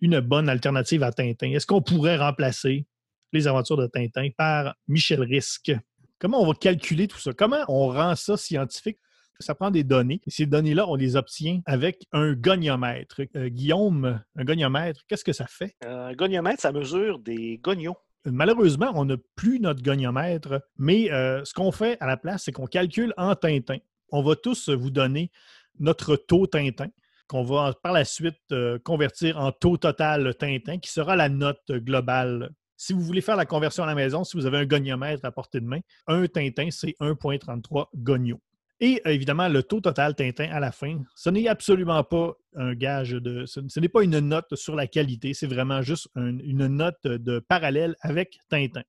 une bonne alternative à Tintin? Est-ce qu'on pourrait remplacer les aventures de Tintin par Michel Risque? Comment on va calculer tout ça? Comment on rend ça scientifique? Ça prend des données. Et ces données-là, on les obtient avec un goniomètre. Euh, Guillaume, un goniomètre, qu'est-ce que ça fait? Un goniomètre, ça mesure des gonions. Malheureusement, on n'a plus notre goniomètre, mais euh, ce qu'on fait à la place, c'est qu'on calcule en Tintin. On va tous vous donner notre taux Tintin, qu'on va par la suite euh, convertir en taux total Tintin, qui sera la note globale. Si vous voulez faire la conversion à la maison, si vous avez un goniomètre à portée de main, un Tintin, c'est 1,33 gonios. Et euh, évidemment, le taux total Tintin à la fin, ce n'est absolument pas un gage de. Ce, n'est pas une note sur la qualité, c'est vraiment juste un- une note de parallèle avec Tintin.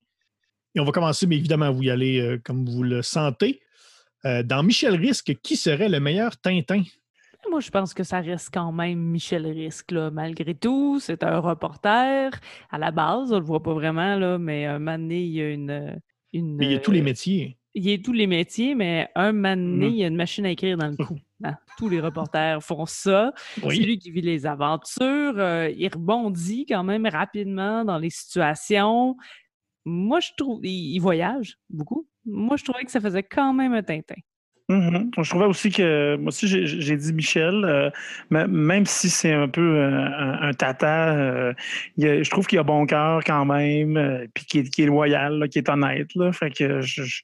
Et on va commencer, mais évidemment, vous y allez euh, comme vous le sentez. Euh, dans Michel Risque, qui serait le meilleur Tintin? Moi, je pense que ça reste quand même Michel Risque, là, malgré tout. C'est un reporter. À la base, on le voit pas vraiment, là, mais un moment donné, il y a une. une Mais il y a tous les euh, métiers. Il y a tous les métiers, mais un moment donné, Mhm. il y a une machine à écrire dans le cou. Hein, Tous les reporters font ça. C'est lui qui vit les aventures. euh, il rebondit quand même rapidement dans les situations. Moi, je trouve. Il, il voyage beaucoup. Moi, je trouvais que ça faisait quand même un Tintin. Mhm. Je trouvais aussi que, moi aussi, j'ai- dit Michel, euh, même si c'est un peu euh, un, un tata, euh, il y a- je trouve qu'il a bon cœur quand même, euh, puis qu'il est, loyal, qu'il est honnête. Là, fait que je, je,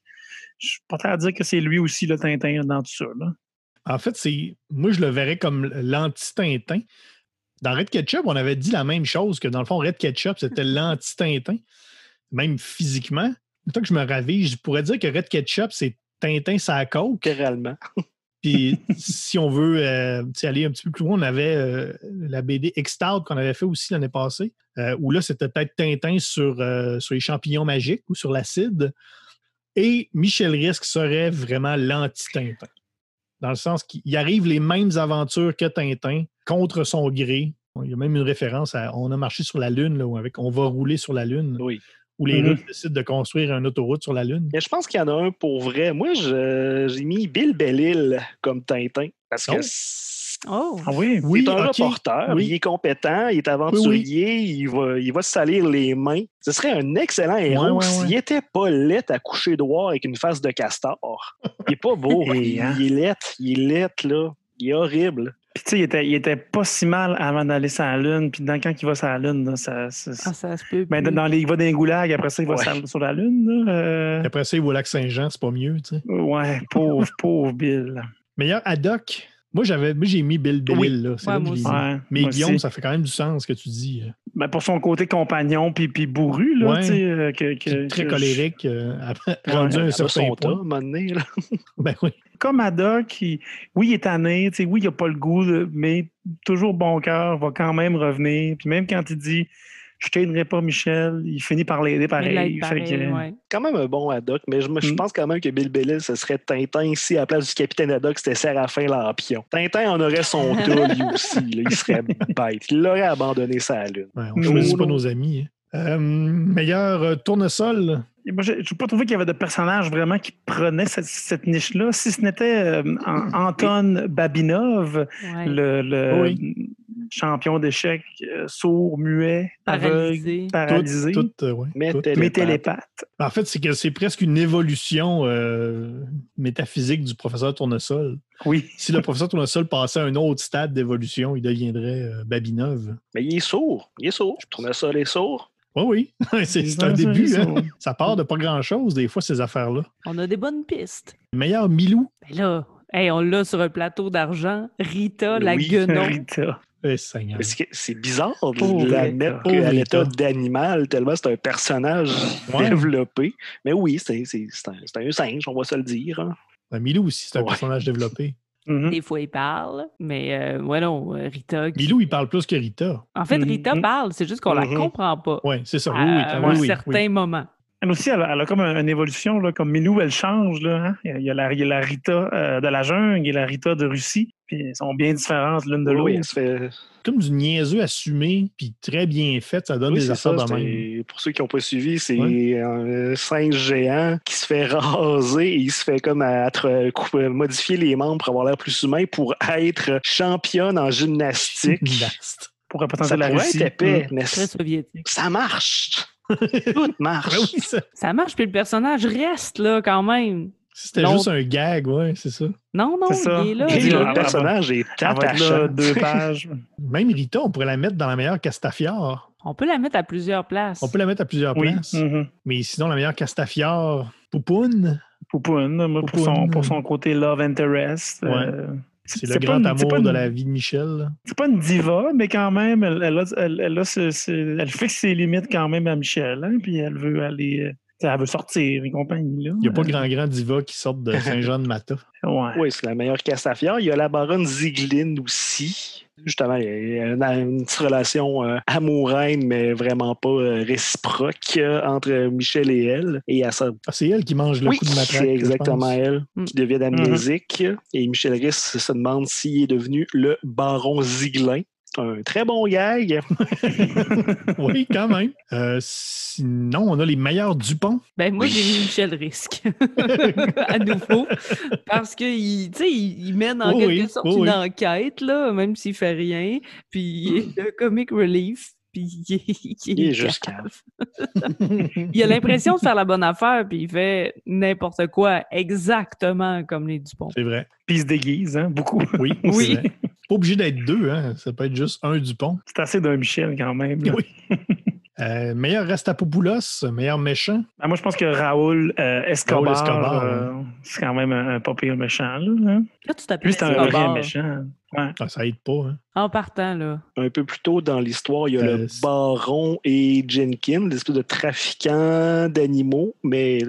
je suis pas à dire que c'est lui aussi le Tintin dans tout ça. Là. En fait, c'est moi, je le verrais comme l'anti-Tintin. Dans Red Ketchup, on avait dit la même chose, que dans le fond, Red Ketchup, c'était l'anti-Tintin, même physiquement. Tant que je me ravise, je pourrais dire que Red Ketchup, c'est Tintin sa coke. Littéralement. Puis si on veut euh, aller un petit peu plus loin, on avait euh, la BD X-Stout qu'on avait fait aussi l'année passée, euh, où là, c'était peut-être Tintin sur, sur les champignons magiques ou sur l'acide. Et Michel Risque serait vraiment l'anti-Tintin. Dans le sens qu'il arrive les mêmes aventures que Tintin contre son gré. Il y a même une référence à On a marché sur la Lune, là, avec On va rouler sur la Lune, Oui. Où les Mhm. Russes décident de construire une autoroute sur la Lune. Mais je pense qu'il y en a un pour vrai. Moi, je- j'ai mis Bill Bellil comme Tintin. Parce que Oh. Oh! Ah oui? Oui, un ok. reporter, Oui. il est compétent, il est aventurier, Il, va, il va se salir les mains. Ce serait un excellent héros s'il ouais. était pas laid à coucher droit avec une face de castor. Il est pas beau. Et, il, hein? il est laid, il est laid, là. Il est horrible. Puis tu sais, il était, il était pas si mal avant d'aller sur la Lune. Puis dans, quand il va sur la Lune, là, ça, ça- Ah, ça se peut. ben, plus. dans les, il va dans les goulags, après ça, il va Ouais. sur, sur la Lune. Là, euh, Après ça, il va au lac Saint-Jean, c'est pas mieux, tu sais. Ouais, pauvre, pauvre Bill. Meilleur ad hoc. Moi, j'avais, moi, j'ai mis Bill Oui. là. C'est Ouais, là que moi je l'ai aussi. mis. Ouais, Mais moi Guillaume, aussi. ça fait quand même du sens ce que tu dis. euh. Ben, pour son côté compagnon puis, puis bourru, là, Ouais. tu sais, euh, que, que- Très que colérique, euh, rendu un certain son tas, à un point. moment donné, là. Ben oui. je- Comme Haddock, il- oui, il est tanné, tu sais, oui, il n'a pas le goût, mais toujours bon cœur, va quand même revenir. Puis même quand il dit Je t'aiderai pas, Michel, il finit par l'aider Il pareil. pareil, que- ouais. quand même un bon Haddock, mais je, Mm. pense quand même que Bill Bellil, ce serait Tintin si à la place du capitaine Haddock, c'était Séraphin Lampion. Tintin en aurait son tas, lui aussi. là. Il serait bête. Il l'aurait abandonné sa lune. Ouais, on ne choisit pas nos amis. hein. Euh, meilleur euh, tournesol. Moi, j'ai j'ai pas trouvé qu'il y avait de personnage vraiment qui prenait cette, cette niche-là. Si ce n'était euh, An- Anton Babinov, Ouais. le, le Oui. champion d'échecs, euh, sourd, muet, Paralysé. aveugle, paralysé, Tout, tout, euh, ouais, Mais tout. télé- mais télépathe. En fait, c'est que c'est presque une évolution euh, métaphysique du professeur Tournesol. Oui. Si le professeur Tournesol passait à un autre stade d'évolution, il deviendrait euh, Babinov. Mais il est sourd. Il est sourd. Je tourne ça, les sourds. Oui, oui. c'est un début. ça. hein. Ça part de pas grand-chose, des fois, ces affaires-là. On a des bonnes pistes. Meilleur Milou. Mais là, Hey, on l'a sur un plateau d'argent. Rita, la Oui. guenon. Rita. Eh, Seigneur. Est-ce que C'est bizarre de la Rita. mettre Pauvre à l'état d'animal, tellement c'est un personnage Ouais. développé. Mais oui, c'est un, singe, on va se le dire. hein. Ben, Milou aussi, c'est un Ouais. personnage développé. Mhm. Des fois, il parle, mais euh, ouais, non, euh, Rita. qui- Milou, il parle plus que Rita. En fait, Rita Mhm. parle, c'est juste qu'on la Mhm. comprend pas. Oui, c'est ça. Oui, à oui, un oui, certain oui. moment. Elle aussi, elle a, elle a comme un- une évolution, là, comme Milou, elle change. Là, hein. il, y a, la, il y a la Rita euh, de la jungle et la Rita de Russie. Puis elles sont bien différentes l'une de Oui, l'autre. elle se fait- Comme du niaiseux assumé, puis très bien fait, ça donne oui, des affaires de même. Pour ceux qui n'ont pas suivi, c'est Ouais. un singe géant qui se fait raser et il se fait comme à, couper- modifier les membres pour avoir l'air plus humain pour être championne en gymnastique. Pour représenter ça la pourrait Russie. être épais, Mm. mais Très soviétique. ça marche. Tout marche. Ben oui, ça- Ça marche, puis le personnage reste là quand même. C'était juste un gag, ouais, c'est ça. Non, non, C'est ça. il est là. Et est le là. personnage est attachant. deux pages. Même Rita, on pourrait la mettre dans la meilleure Castafiore. On peut la mettre à plusieurs places. On peut la mettre à plusieurs oui. places. mhm. Mais sinon, la meilleure Castafiore, Poupoune, Poupoune, pour, son, pour son côté love interest. Ouais. euh, c'est le grand une- amour de la vie de Michel. C'est pas une diva, mais quand même, elle, elle, a- elle, elle a ce- ce- elle fixe ses limites quand même à Michel. hein, puis elle veut aller. Euh, Elle veut sortir et compagnie. Là. Il n'y a pas de grand grand diva qui sortent de Saint-Jean-de-Mata. Ouais. Oui, c'est la meilleure Castafiore. Il y a la baronne Zieglin aussi. Justement, il y a une, petite relation euh, amoureuse, mais vraiment pas euh, réciproque euh, entre Michel et elle. Et à ça, Ah, c'est elle qui mange le oui, coup de matraque. c'est exactement je pense. elle Mm. qui devient amnésique. Et Michel Risse se demande s'il est devenu le baron Zieglin. Un très bon gag. oui, quand même. Euh, sinon, on a les meilleurs Dupont. Ben moi, Oui. j'ai mis Michel Risque. à nouveau. Parce qu'il tu sais, il, il mène en Oh quelque oui, sorte oh une oui. enquête, là, même s'il fait rien. Puis il est le comic relief. Puis il est, Il est juste cave. Il a l'impression de faire la bonne affaire, puis il fait n'importe quoi, exactement comme les Dupont. C'est vrai. Puis il se déguise, hein, beaucoup. Oui, Oui. Pas obligé d'être deux, hein. ça peut être juste un Dupont. C'est assez d'un Michel quand même. là. Oui. Euh, meilleur Rastapopoulos, meilleur méchant? Ah, moi, je pense que Raoul euh, Escobar, Raoul Escobar, euh, c'est quand même un, un pas pire méchant. Là, hein. Là, tu t'appelles Lui, c'est un vrai méchant. Ouais. Ah, ça aide pas. Hein. En partant, là. Un peu plus tôt dans l'histoire, il y a Euh, le c'est- baron et Jenkins, l'espèce de trafiquant d'animaux, mais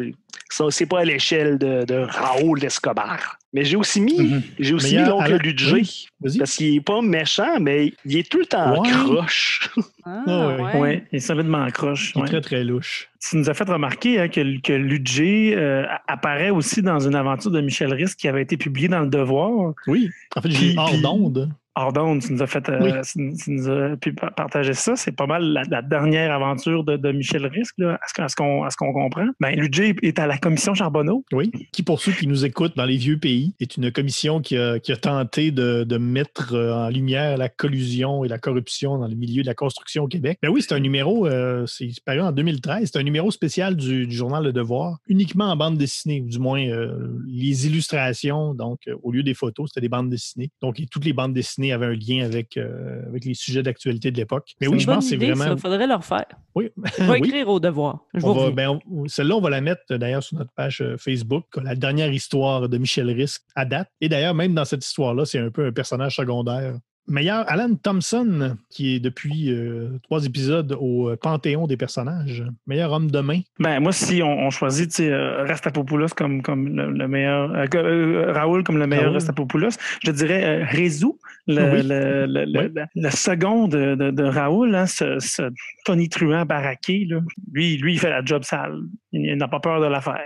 ça, c'est pas à l'échelle de, de Raoul Escobar. Mais j'ai aussi mis, Mhm. j'ai aussi Mais il y mis l'oncle Ludger. oui. Parce qu'il est pas méchant, mais il est tout le temps Ouais. croche. Ah, Ah ouais. ouais. Ouais, il est solidement accroche. Il est ouais. très, très louche. Tu nous as fait remarquer hein, que, que Ludger euh, apparaît aussi dans une aventure de Michel Risse qui avait été publiée dans Le Devoir. Oui. En fait, j'ai hors d'onde. Hors d'onde, tu nous as fait euh, Oui. nous- tu nous as pu pa- partager ça. C'est pas mal la, la dernière aventure de, de Michel là, à ce qu'on- comprend? Ben, Ludger est à la commission Charbonneau. Oui. Qui, pour ceux qui nous écoutent dans les vieux pays, est une commission qui a, qui a tenté de, de mettre euh, en lumière la collusion et la corruption dans le milieu de la construction au Québec. Ben oui, c'est un numéro, euh, c'est paru en 2013, c'est un numéro spécial du, du journal Le Devoir, uniquement en bande dessinée, ou du moins euh, les illustrations, donc au lieu des photos, c'était des bandes dessinées. Donc et toutes les bandes dessinées avaient un lien avec, euh, avec les sujets d'actualité de l'époque. Mais oui, je pense que c'est vraiment... ça. faudrait le refaire. Oui, Je vais Oui. écrire au devoir. Ben, on- Celle-là, on va la mettre euh, d'ailleurs sur notre page euh, Facebook, la dernière histoire de Michel Risque à date. Et d'ailleurs, même dans cette histoire-là, c'est un peu un personnage secondaire. Meilleur, Alan Thompson, qui est depuis euh, trois épisodes au euh, Panthéon des personnages. Meilleur homme de main. Ben, moi, si on, on choisit euh, Rastapopoulos comme, comme le, le meilleur, euh, Raoul comme le meilleur Raoul. Rastapopoulos, je dirais Rézou, le, Oui. le, Oui. second de, de, de Raoul, hein, ce, ce Tony Truant baraqué, là. Lui, lui, il fait la job sale. Il, n'a pas peur de la faire.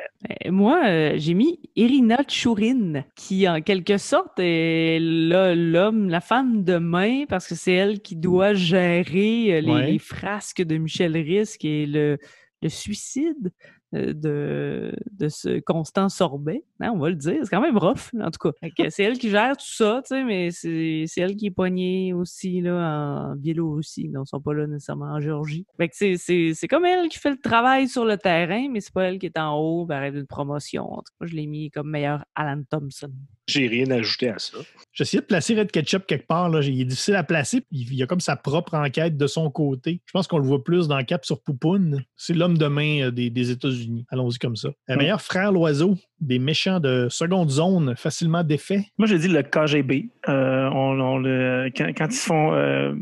Euh, Moi, euh, j'ai mis Irina Tchourine, qui en quelque sorte est l'homme, la femme de main, parce que c'est elle qui doit gérer euh, les, Ouais. les frasques de Michel Risque et le, le suicide de, de ce Constant Sorbet. Hein, on va le dire, c'est quand même rough, en tout cas. C'est elle qui gère tout ça, tu sais, mais c'est elle qui est poignée aussi là, en Biélorussie. Donc, ils sont pas là nécessairement en Géorgie. Fait que c'est- comme elle qui fait le travail sur le terrain, mais c'est pas elle qui est en haut, par d'une promotion. En tout cas, je l'ai mis comme meilleur Alan Thompson. J'ai rien ajouté à ça. J'essayais de placer Red Ketchup quelque part. Là. Il est difficile à placer. Il y a comme sa propre enquête de son côté. Je pense qu'on le voit plus dans Cap sur Poupoune. C'est l'homme de main euh, des, des États-Unis. Allons-y comme ça. Le meilleur frère l'oiseau, des méchants de seconde zone facilement défaits? Moi, j'ai dit le KGB. Euh, on, on le, quand, quand ils se font euh,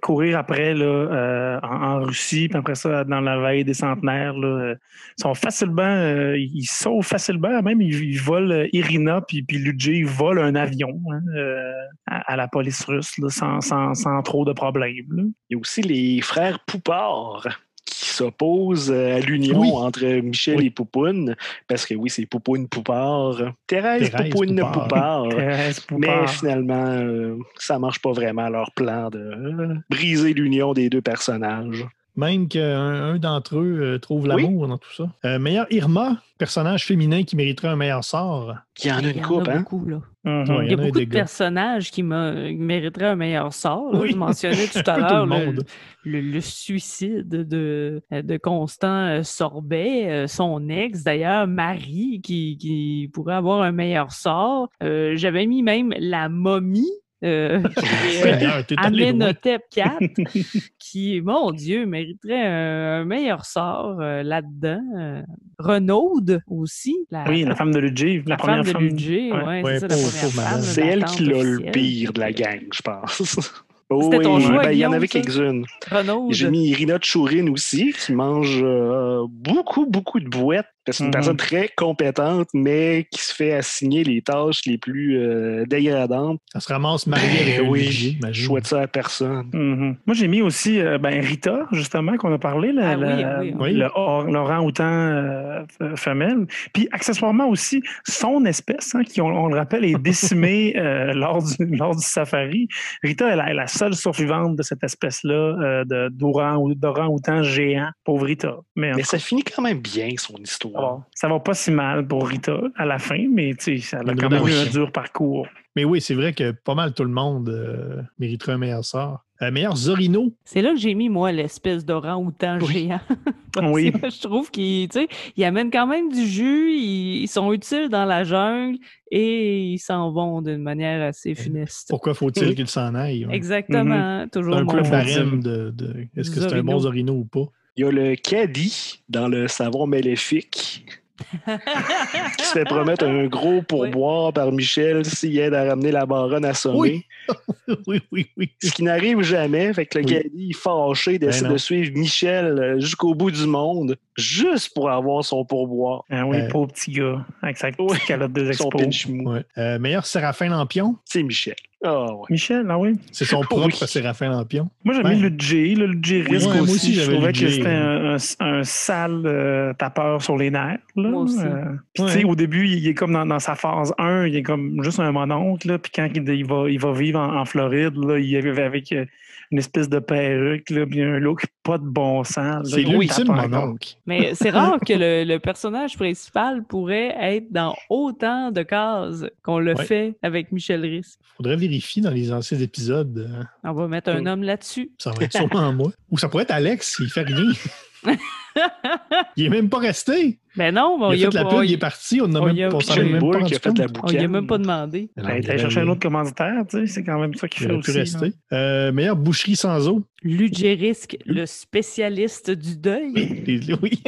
courir après là, euh, en, en Russie, puis après ça, dans la veille des centenaires, là, ils sont facilement, euh, ils sauvent facilement, même ils, ils volent Irina, puis, puis Ludger, ils volent un avion hein, euh, à, à la police russe là, sans, sans, sans trop de problèmes. Il y a aussi les frères Poupard qui s'opposent euh, à l'union Oui. entre Michel Oui. et Poupoune, parce que oui, c'est Poupoune Poupard. Thérèse, Thérèse Poupoune Poupard. Poupard. Thérèse Mais finalement, euh, ça marche pas vraiment leur plan de euh, briser l'union des deux personnages. Même qu'un un d'entre eux euh, trouve l'amour dans tout ça. Euh, meilleur Irma, personnage féminin qui mériterait un meilleur sort. Il y en a une coupe, hein? beaucoup, là. Mhm. Ouais, Il y a beaucoup de gars. personnages qui, mériteraient un meilleur sort. là. Oui. Je mentionnais tout à l'heure le, monde. le- le suicide de, de Constant euh, Sorbet, son ex d'ailleurs, Marie, qui, qui pourrait avoir un meilleur sort. Euh, J'avais mis même la momie. Euh, euh. Amenhotep 4, qui, mon Dieu, mériterait un, un meilleur sort euh, là-dedans. Euh, Renaude aussi. La, Oui, la femme de Ludger, la, la première femme femme. de Ludger, ouais, Ouais, c'est ça, la première femme. C'est elle qui l'a le pire de la gang, je pense. Oh C'était ton oui, choix, ben, il y en avait quelques-unes. J'ai mis Irina Tchourine aussi, qui mange euh, beaucoup, beaucoup de bouettes. C'est une Mhm. personne très compétente, mais qui se fait assigner les tâches les plus euh, dégradantes. Elle se ramasse mariée avec un oui, Luigi, je souhaite ça à personne. Mhm. Moi, j'ai mis aussi euh, ben, Rita, justement, qu'on a parlé, la- Ah oui, la- oui, oui. le or- l'orang-outan euh, femelle. Puis, accessoirement aussi, son espèce, hein, qui, on, on le rappelle, est décimée euh, lors, du, lors du safari. Rita est la, est la seule survivante de cette espèce-là euh, d'orang-outan géant. Pauvre Rita. Mais, ça finit quand même bien, son histoire. Bon, ça va pas si mal pour Rita à la fin, mais tu sais, elle a quand même eu un dur parcours. Mais oui, c'est vrai que pas mal tout le monde euh, mériterait un meilleur sort. Euh, meilleur Zorino, C'est là que j'ai mis, moi, l'espèce d'orang-outan Oui. géant. Oui. Que je trouve qu'ils tu sais, ils amènent quand même du jus, ils, ils sont utiles dans la jungle et ils s'en vont d'une manière assez funeste. pourquoi faut-il qu'il s'en aille? ouais? Exactement. Toujours C'est un peu le barème de, de- est-ce que c'est un bon Zorino ou pas? Il y a le caddie dans le savon maléfique qui se fait promettre un gros pourboire par Michel s'il aide à ramener la baronne à sommer. Oui. oui, oui, oui. Ce qui n'arrive jamais. Fait que le Oui. caddie, fâché, décide Ben de suivre Michel euh, jusqu'au bout du monde, juste pour avoir son pourboire. Ah oui, Euh, pauvre petit gars, avec sa petite calotte des Son expos. Ouais. Euh, meilleur Séraphin Lampion, C'est Michel. Ah ouais. Michel, ah oui? c'est son Oui. propre Séraphin Lampion. Moi, j'ai Ouais. mis le J, le J Oui, risque aussi. aussi, Je trouvais que c'était un, un- un sale euh, tapeur sur les nerfs. Là. Moi aussi. Euh, puis, Ouais. tu sais, au début, il est comme dans, dans sa phase 1, il est comme juste un mononcle. Là, puis quand il, il va, il va vivre en, en Floride, là, il est avec euh, une espèce de perruque, là, puis un look pas de bon sens. C'est Gros l'ultime tapeur. mononcle. Mais c'est rare que le, le personnage principal pourrait être dans autant de cases qu'on le Ouais. fait avec Michel Risse. Faudrait vérifier dans les anciens épisodes. euh, On va mettre un homme là-dessus. ça va être sûrement moi. Ou ça pourrait être Alex, il fait rien. il est même pas resté. Ben non, mais on Il y a a la pub, est parti. On n'a on même, a on pitché s'en est Michel même pas qui a fait compte. la on a même pas demandé. Ben, il t'as cherché un autre commanditaire, tu sais, c'est quand même ça qu'il Il fait aussi. rester. Euh, meilleure boucherie sans eau. Ludgerisk, le spécialiste du deuil. Oui.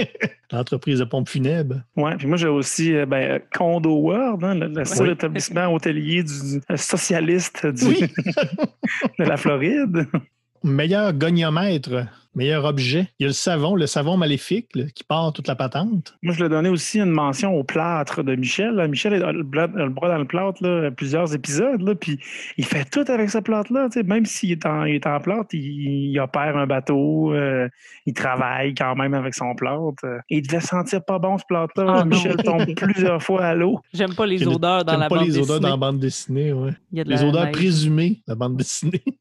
L'entreprise de pompes funèbres. Ouais, puis moi, j'ai aussi euh, ben, Condo World, hein, le, le seul Oui. établissement hôtelier du, euh, socialiste du- Oui. de la Floride. Meilleur goniomètre. Meilleur objet. Il y a le savon, le savon maléfique là, qui part toute la patente. Moi, je lui ai donné aussi une mention au plâtre de Michel. là. Michel a le, le bras dans le plâtre là, plusieurs épisodes, là, puis il fait tout avec ce plâtre-là. Même s'il est en, il est en plâtre, il, il opère un bateau, euh, il travaille quand même avec son plâtre. euh. Et il devait sentir pas bon ce plâtre-là. Ah. Michel tombe plusieurs fois à l'eau. J'aime pas les odeurs dans J'aime la pas bande les odeurs dessinée. dans la bande dessinée. Ouais. Il y a de Les odeurs neige. présumées de la bande dessinée.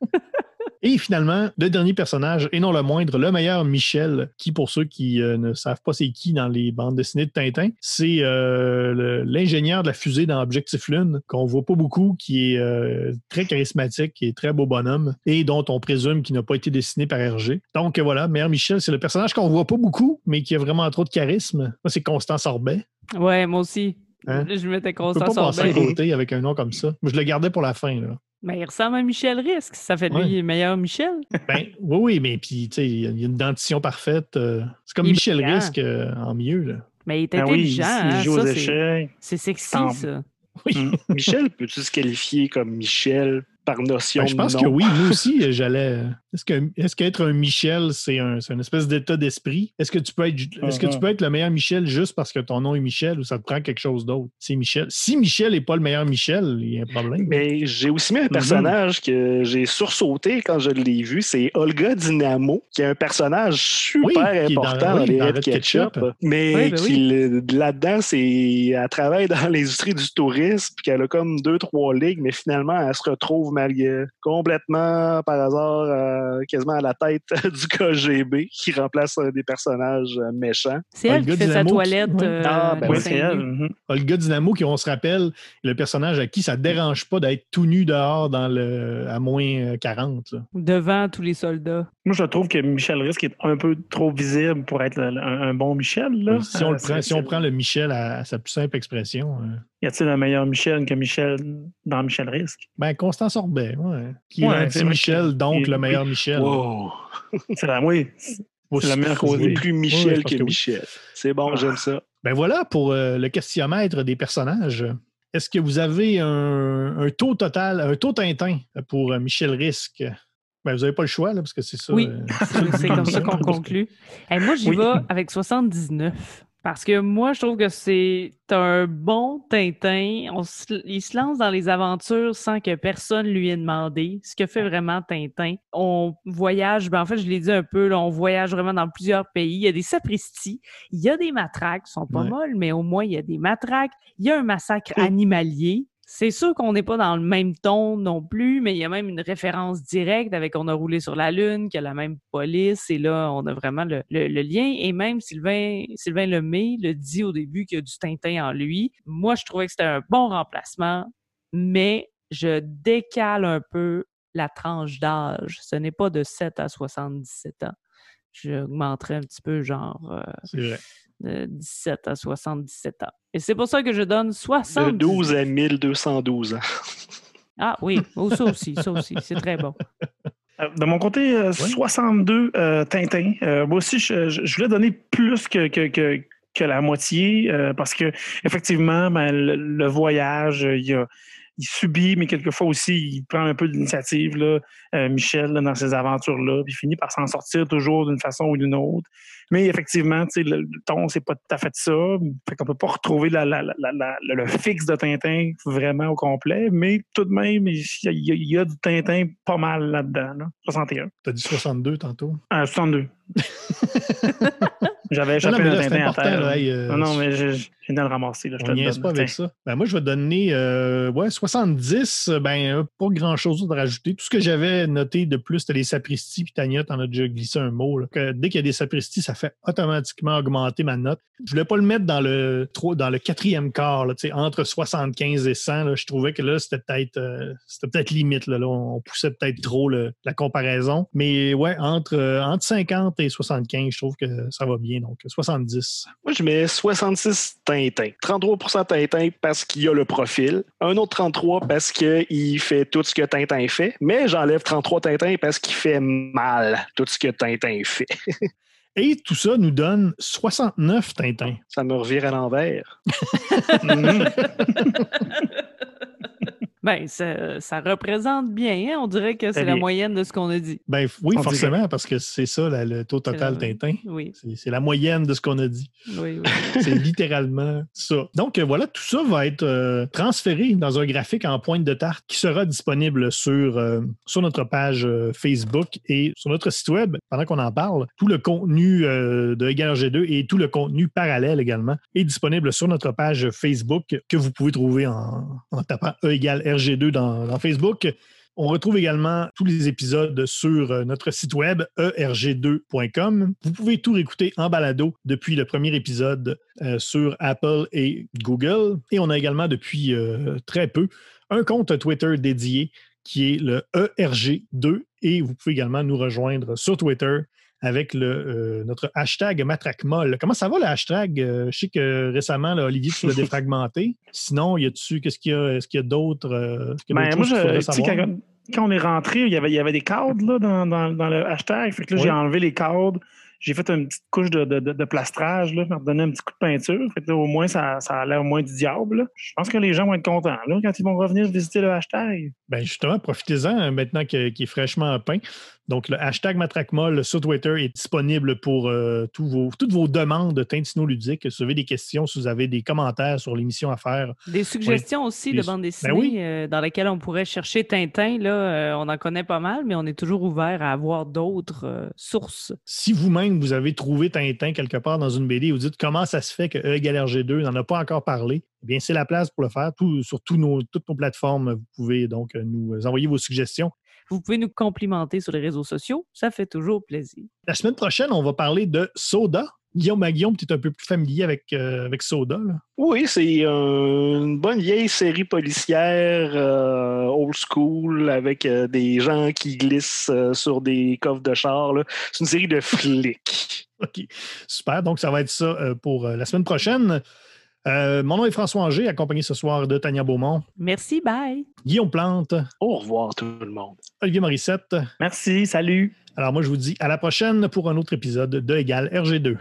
Et finalement, le dernier personnage, et non le moindre, le meilleur Michel, qui, pour ceux qui euh, ne savent pas c'est qui dans les bandes dessinées de Tintin, c'est euh, l'ingénieur de la fusée dans Objectif Lune, qu'on voit pas beaucoup, qui est euh, très charismatique, qui est très beau bonhomme, et dont on présume qu'il n'a pas été dessiné par Hergé. Donc voilà, meilleur Michel, c'est le personnage qu'on voit pas beaucoup, mais qui a vraiment trop de charisme. Moi, c'est Constant Sorbet. Ouais, moi aussi. Hein? Je mettais On peut pas Constant passer à côté avec un nom comme ça. Je le gardais pour la fin. Là. Mais il ressemble à Michel Risque. Ça fait de lui Ouais. le meilleur Michel. Ben, oui, oui, mais puis, tu sais, il y a une dentition parfaite. euh, c'est comme Il Michel brillant. Risque euh, en mieux. Là. Mais il est Ben oui, intelligent. il hein, joue ça, aux c'est- échecs. C'est sexy, ça. Oui. Michel, peux-tu se qualifier comme Michel par notion Ben, je pense de que oui, moi aussi, j'allais. Est-ce que est-ce qu'être un Michel, c'est un, une espèce d'état d'esprit? Est-ce que tu peux être est-ce que tu Mhm. peux être le meilleur Michel juste parce que ton nom est Michel ou ça te prend quelque chose d'autre? C'est Michel. Si Michel n'est pas le meilleur Michel, il y a un problème. Mais j'ai aussi mis un personnage que j'ai sursauté quand je l'ai vu. C'est Olga Dynamo, qui est un personnage super Oui, dans- important dans, oui, les dans Red Ketchup. Ketchup. Mais Oui, ben qui, là-dedans, c'est elle travaille dans l'industrie du tourisme, puis qu'elle a comme deux, trois ligues, mais finalement, elle se retrouve malgré complètement par hasard euh, quasiment à la tête du KGB, qui remplace un des personnages euh, méchants. C'est elle Olga qui fait sa Dynamo toilette. ouais. euh, Ah, ben Oui, c'est elle. mhm. Olga Dynamo, qui on se rappelle, est le personnage à qui ça dérange pas d'être tout nu dehors dans le à moins euh, 40. là. Devant tous les soldats. Moi, je trouve que Michel Risque est un peu trop visible pour être le- un, un bon Michel. Là. Si on, Euh, le prend, c'est- si on c'est- prend le Michel à, à sa plus simple expression, euh, Y a-t-il un meilleur Michel que Michel dans Michel Risque? ben Constance Orbet, ouais, qui est Ouais, c'est l'anti-Michel, que- donc le meilleur Michel. Wow! C'est la, oui, c'est la meilleure C'est causée. plus Michel que, oui. Michel. C'est bon, Ah. j'aime ça. Ben voilà pour euh, le questionnaire des personnages. Est-ce que vous avez un, un taux total, un taux Tintin pour euh, Michel Risque? Ben, vous n'avez pas le choix, là, parce que c'est ça. Oui. euh, C'est comme ça qu'on conclut. Hey, moi, j'y Oui. vais avec 79. Parce que moi, je trouve que c'est un bon Tintin. On se- il se lance dans les aventures sans que personne lui ait demandé. Ce que fait vraiment Tintin. On voyage, ben en fait, je l'ai dit un peu, là, on voyage vraiment dans plusieurs pays. Il y a des sapristis, il y a des matraques, qui sont pas Ouais. molles, mais au moins, il y a des matraques. Il y a un massacre animalier. C'est sûr qu'on n'est pas dans le même ton non plus, mais il y a même une référence directe avec On a roulé sur la Lune, qui a la même police, et là, on a vraiment le, lien. Et même Sylvain, Sylvain Lemay le dit au début qu'il y a du Tintin en lui. Moi, je trouvais que c'était un bon remplacement, mais je décale un peu la tranche d'âge. Ce n'est pas de 7 à 77 ans. J'augmenterais un petit peu, genre euh. De 17 à 77 ans. Et c'est pour ça que je donne De 60. 12 à 1212 ans. Ah oui, oh, ça aussi, ça aussi, c'est très bon. Euh, De mon côté, euh, 62 euh, Tintin. Euh, moi aussi, je, je- je voulais donner plus que, que, que, que la moitié euh, parce que effectivement, ben, le, le voyage, euh, il, a- il subit, mais quelquefois aussi, il prend un peu d'initiative, là, euh, Michel, là, dans ces aventures-là, puis il finit par s'en sortir toujours d'une façon ou d'une autre. Mais effectivement, tu sais, le, ton, c'est pas tout à fait ça. Fait qu'on peut pas retrouver la, la- la- la- le, fixe de Tintin vraiment au complet, mais tout de même, il y a, y du Tintin pas mal là-dedans. Là. 61. Tu as dit 62 tantôt. Ah, 62. J'avais Non, échappé non, mais là, Tintin à terre. là, hey, euh, non, non, mais je, je viens de le ramasser. Là, je te On le pas avec ça. Ben, moi, je vais donner euh, ouais, 70. euh, Ben, pas grand-chose à rajouter. Tout ce que j'avais noté de plus, c'était les sapristis. Puis Tania, t'en as déjà glissé un mot. là, que dès qu'il y a des sapristis, ça fait automatiquement augmenter ma note. Je voulais pas le mettre dans le dans le quatrième quart, là, entre 75 et 100. là. je trouvais que là, c'était peut-être euh, c'était peut-être limite. Là, là. on poussait peut-être trop le- la comparaison. Mais ouais, entre, entre 50 et 75, je trouve que ça va bien. Donc, 70. Moi, je mets 66 Tintin. 33% Tintin parce qu'il y a le profil. Un autre 33 parce qu'il fait tout ce que Tintin fait. Mais j'enlève 33 Tintin parce qu'il fait mal tout ce que Tintin fait. Et tout ça nous donne 69 Tintins. Ça me revire à l'envers. Ben, ça, ça représente bien. hein? On dirait que c'est Très la moyenne de ce qu'on a dit. Ben oui, On forcément, parce que c'est ça la- le taux total Tintin. Oui, C'est la moyenne de ce qu'on a dit. oui, oui. C'est littéralement ça. Donc euh, voilà, tout ça va être euh, transféré dans un graphique en pointe de tarte qui sera disponible sur, euh, sur notre page euh, Facebook et sur notre site web. Pendant qu'on en parle, tout le contenu euh, de Égal RG2 et tout le contenu parallèle également est disponible sur notre page Facebook que vous pouvez trouver en, en tapant E égale RG2 dans, Facebook. On retrouve également tous les épisodes sur euh, notre site web E erg2.com. Vous pouvez tout réécouter en balado depuis le premier épisode euh, sur Apple et Google. Et on a également depuis euh, très peu un compte Twitter dédié qui est le ERG2 et vous pouvez également nous rejoindre sur Twitter avec le, euh, notre hashtag MatraqueMolle. Comment ça va le hashtag? Euh, je sais que récemment, là, Olivier, tu l'as défragmenté. Sinon, y a-tu, qu'est-ce qu'il y a, est-ce qu'il y a d'autres, euh, Ben, moi, je, savoir? quand, quand on est rentré, il y avait, il y avait des cadres là, dans, dans- dans le hashtag. Fait que là, j'ai enlevé les cadres. J'ai fait une petite couche de, de, de- de plastrage, là, donner un petit coup de peinture. Au moins, ça, ça a l'air moins du diable. Je pense que les gens vont être contents là, quand ils vont revenir visiter le hashtag. Ben justement, profitez-en euh, maintenant qu'il est fraîchement peint. Donc, le hashtag MatraqueMolle sur Twitter est disponible pour euh, tous vos, toutes vos demandes de Tintino ludique. Si vous avez des questions, si vous avez des commentaires sur l'émission à faire, Des suggestions aussi Des- de dessinées Ben oui. euh, dans lesquelles on pourrait chercher Tintin. Là, euh, on en connaît pas mal, mais on est toujours ouvert à avoir d'autres sources. si vous-même vous avez trouvé Tintin quelque part dans une BD et vous dites comment ça se fait que E égale RG2 n'en a pas encore parlé, eh bien, c'est la place pour le faire. Tout- sur nos- toutes nos plateformes, vous pouvez donc nous envoyer vos suggestions. Vous pouvez nous complimenter sur les réseaux sociaux. Ça fait toujours plaisir. La semaine prochaine, on va parler de Soda. Guillaume, à Guillaume, tu es un peu plus familier avec, euh, avec Soda. là. Oui, c'est euh, une bonne vieille série policière euh, old school avec euh, des gens qui glissent euh, sur des coffres de char. C'est une série de flics. OK. Super. Donc, ça va être ça euh, pour euh, la semaine prochaine. Euh, mon nom est François Anger, accompagné ce soir de Tania Beaumont, Merci, bye. Guillaume Plante, Au revoir tout le monde. Olivier Morissette. Merci, salut. Alors, moi, je vous dis à la prochaine pour un autre épisode de Égal RG2.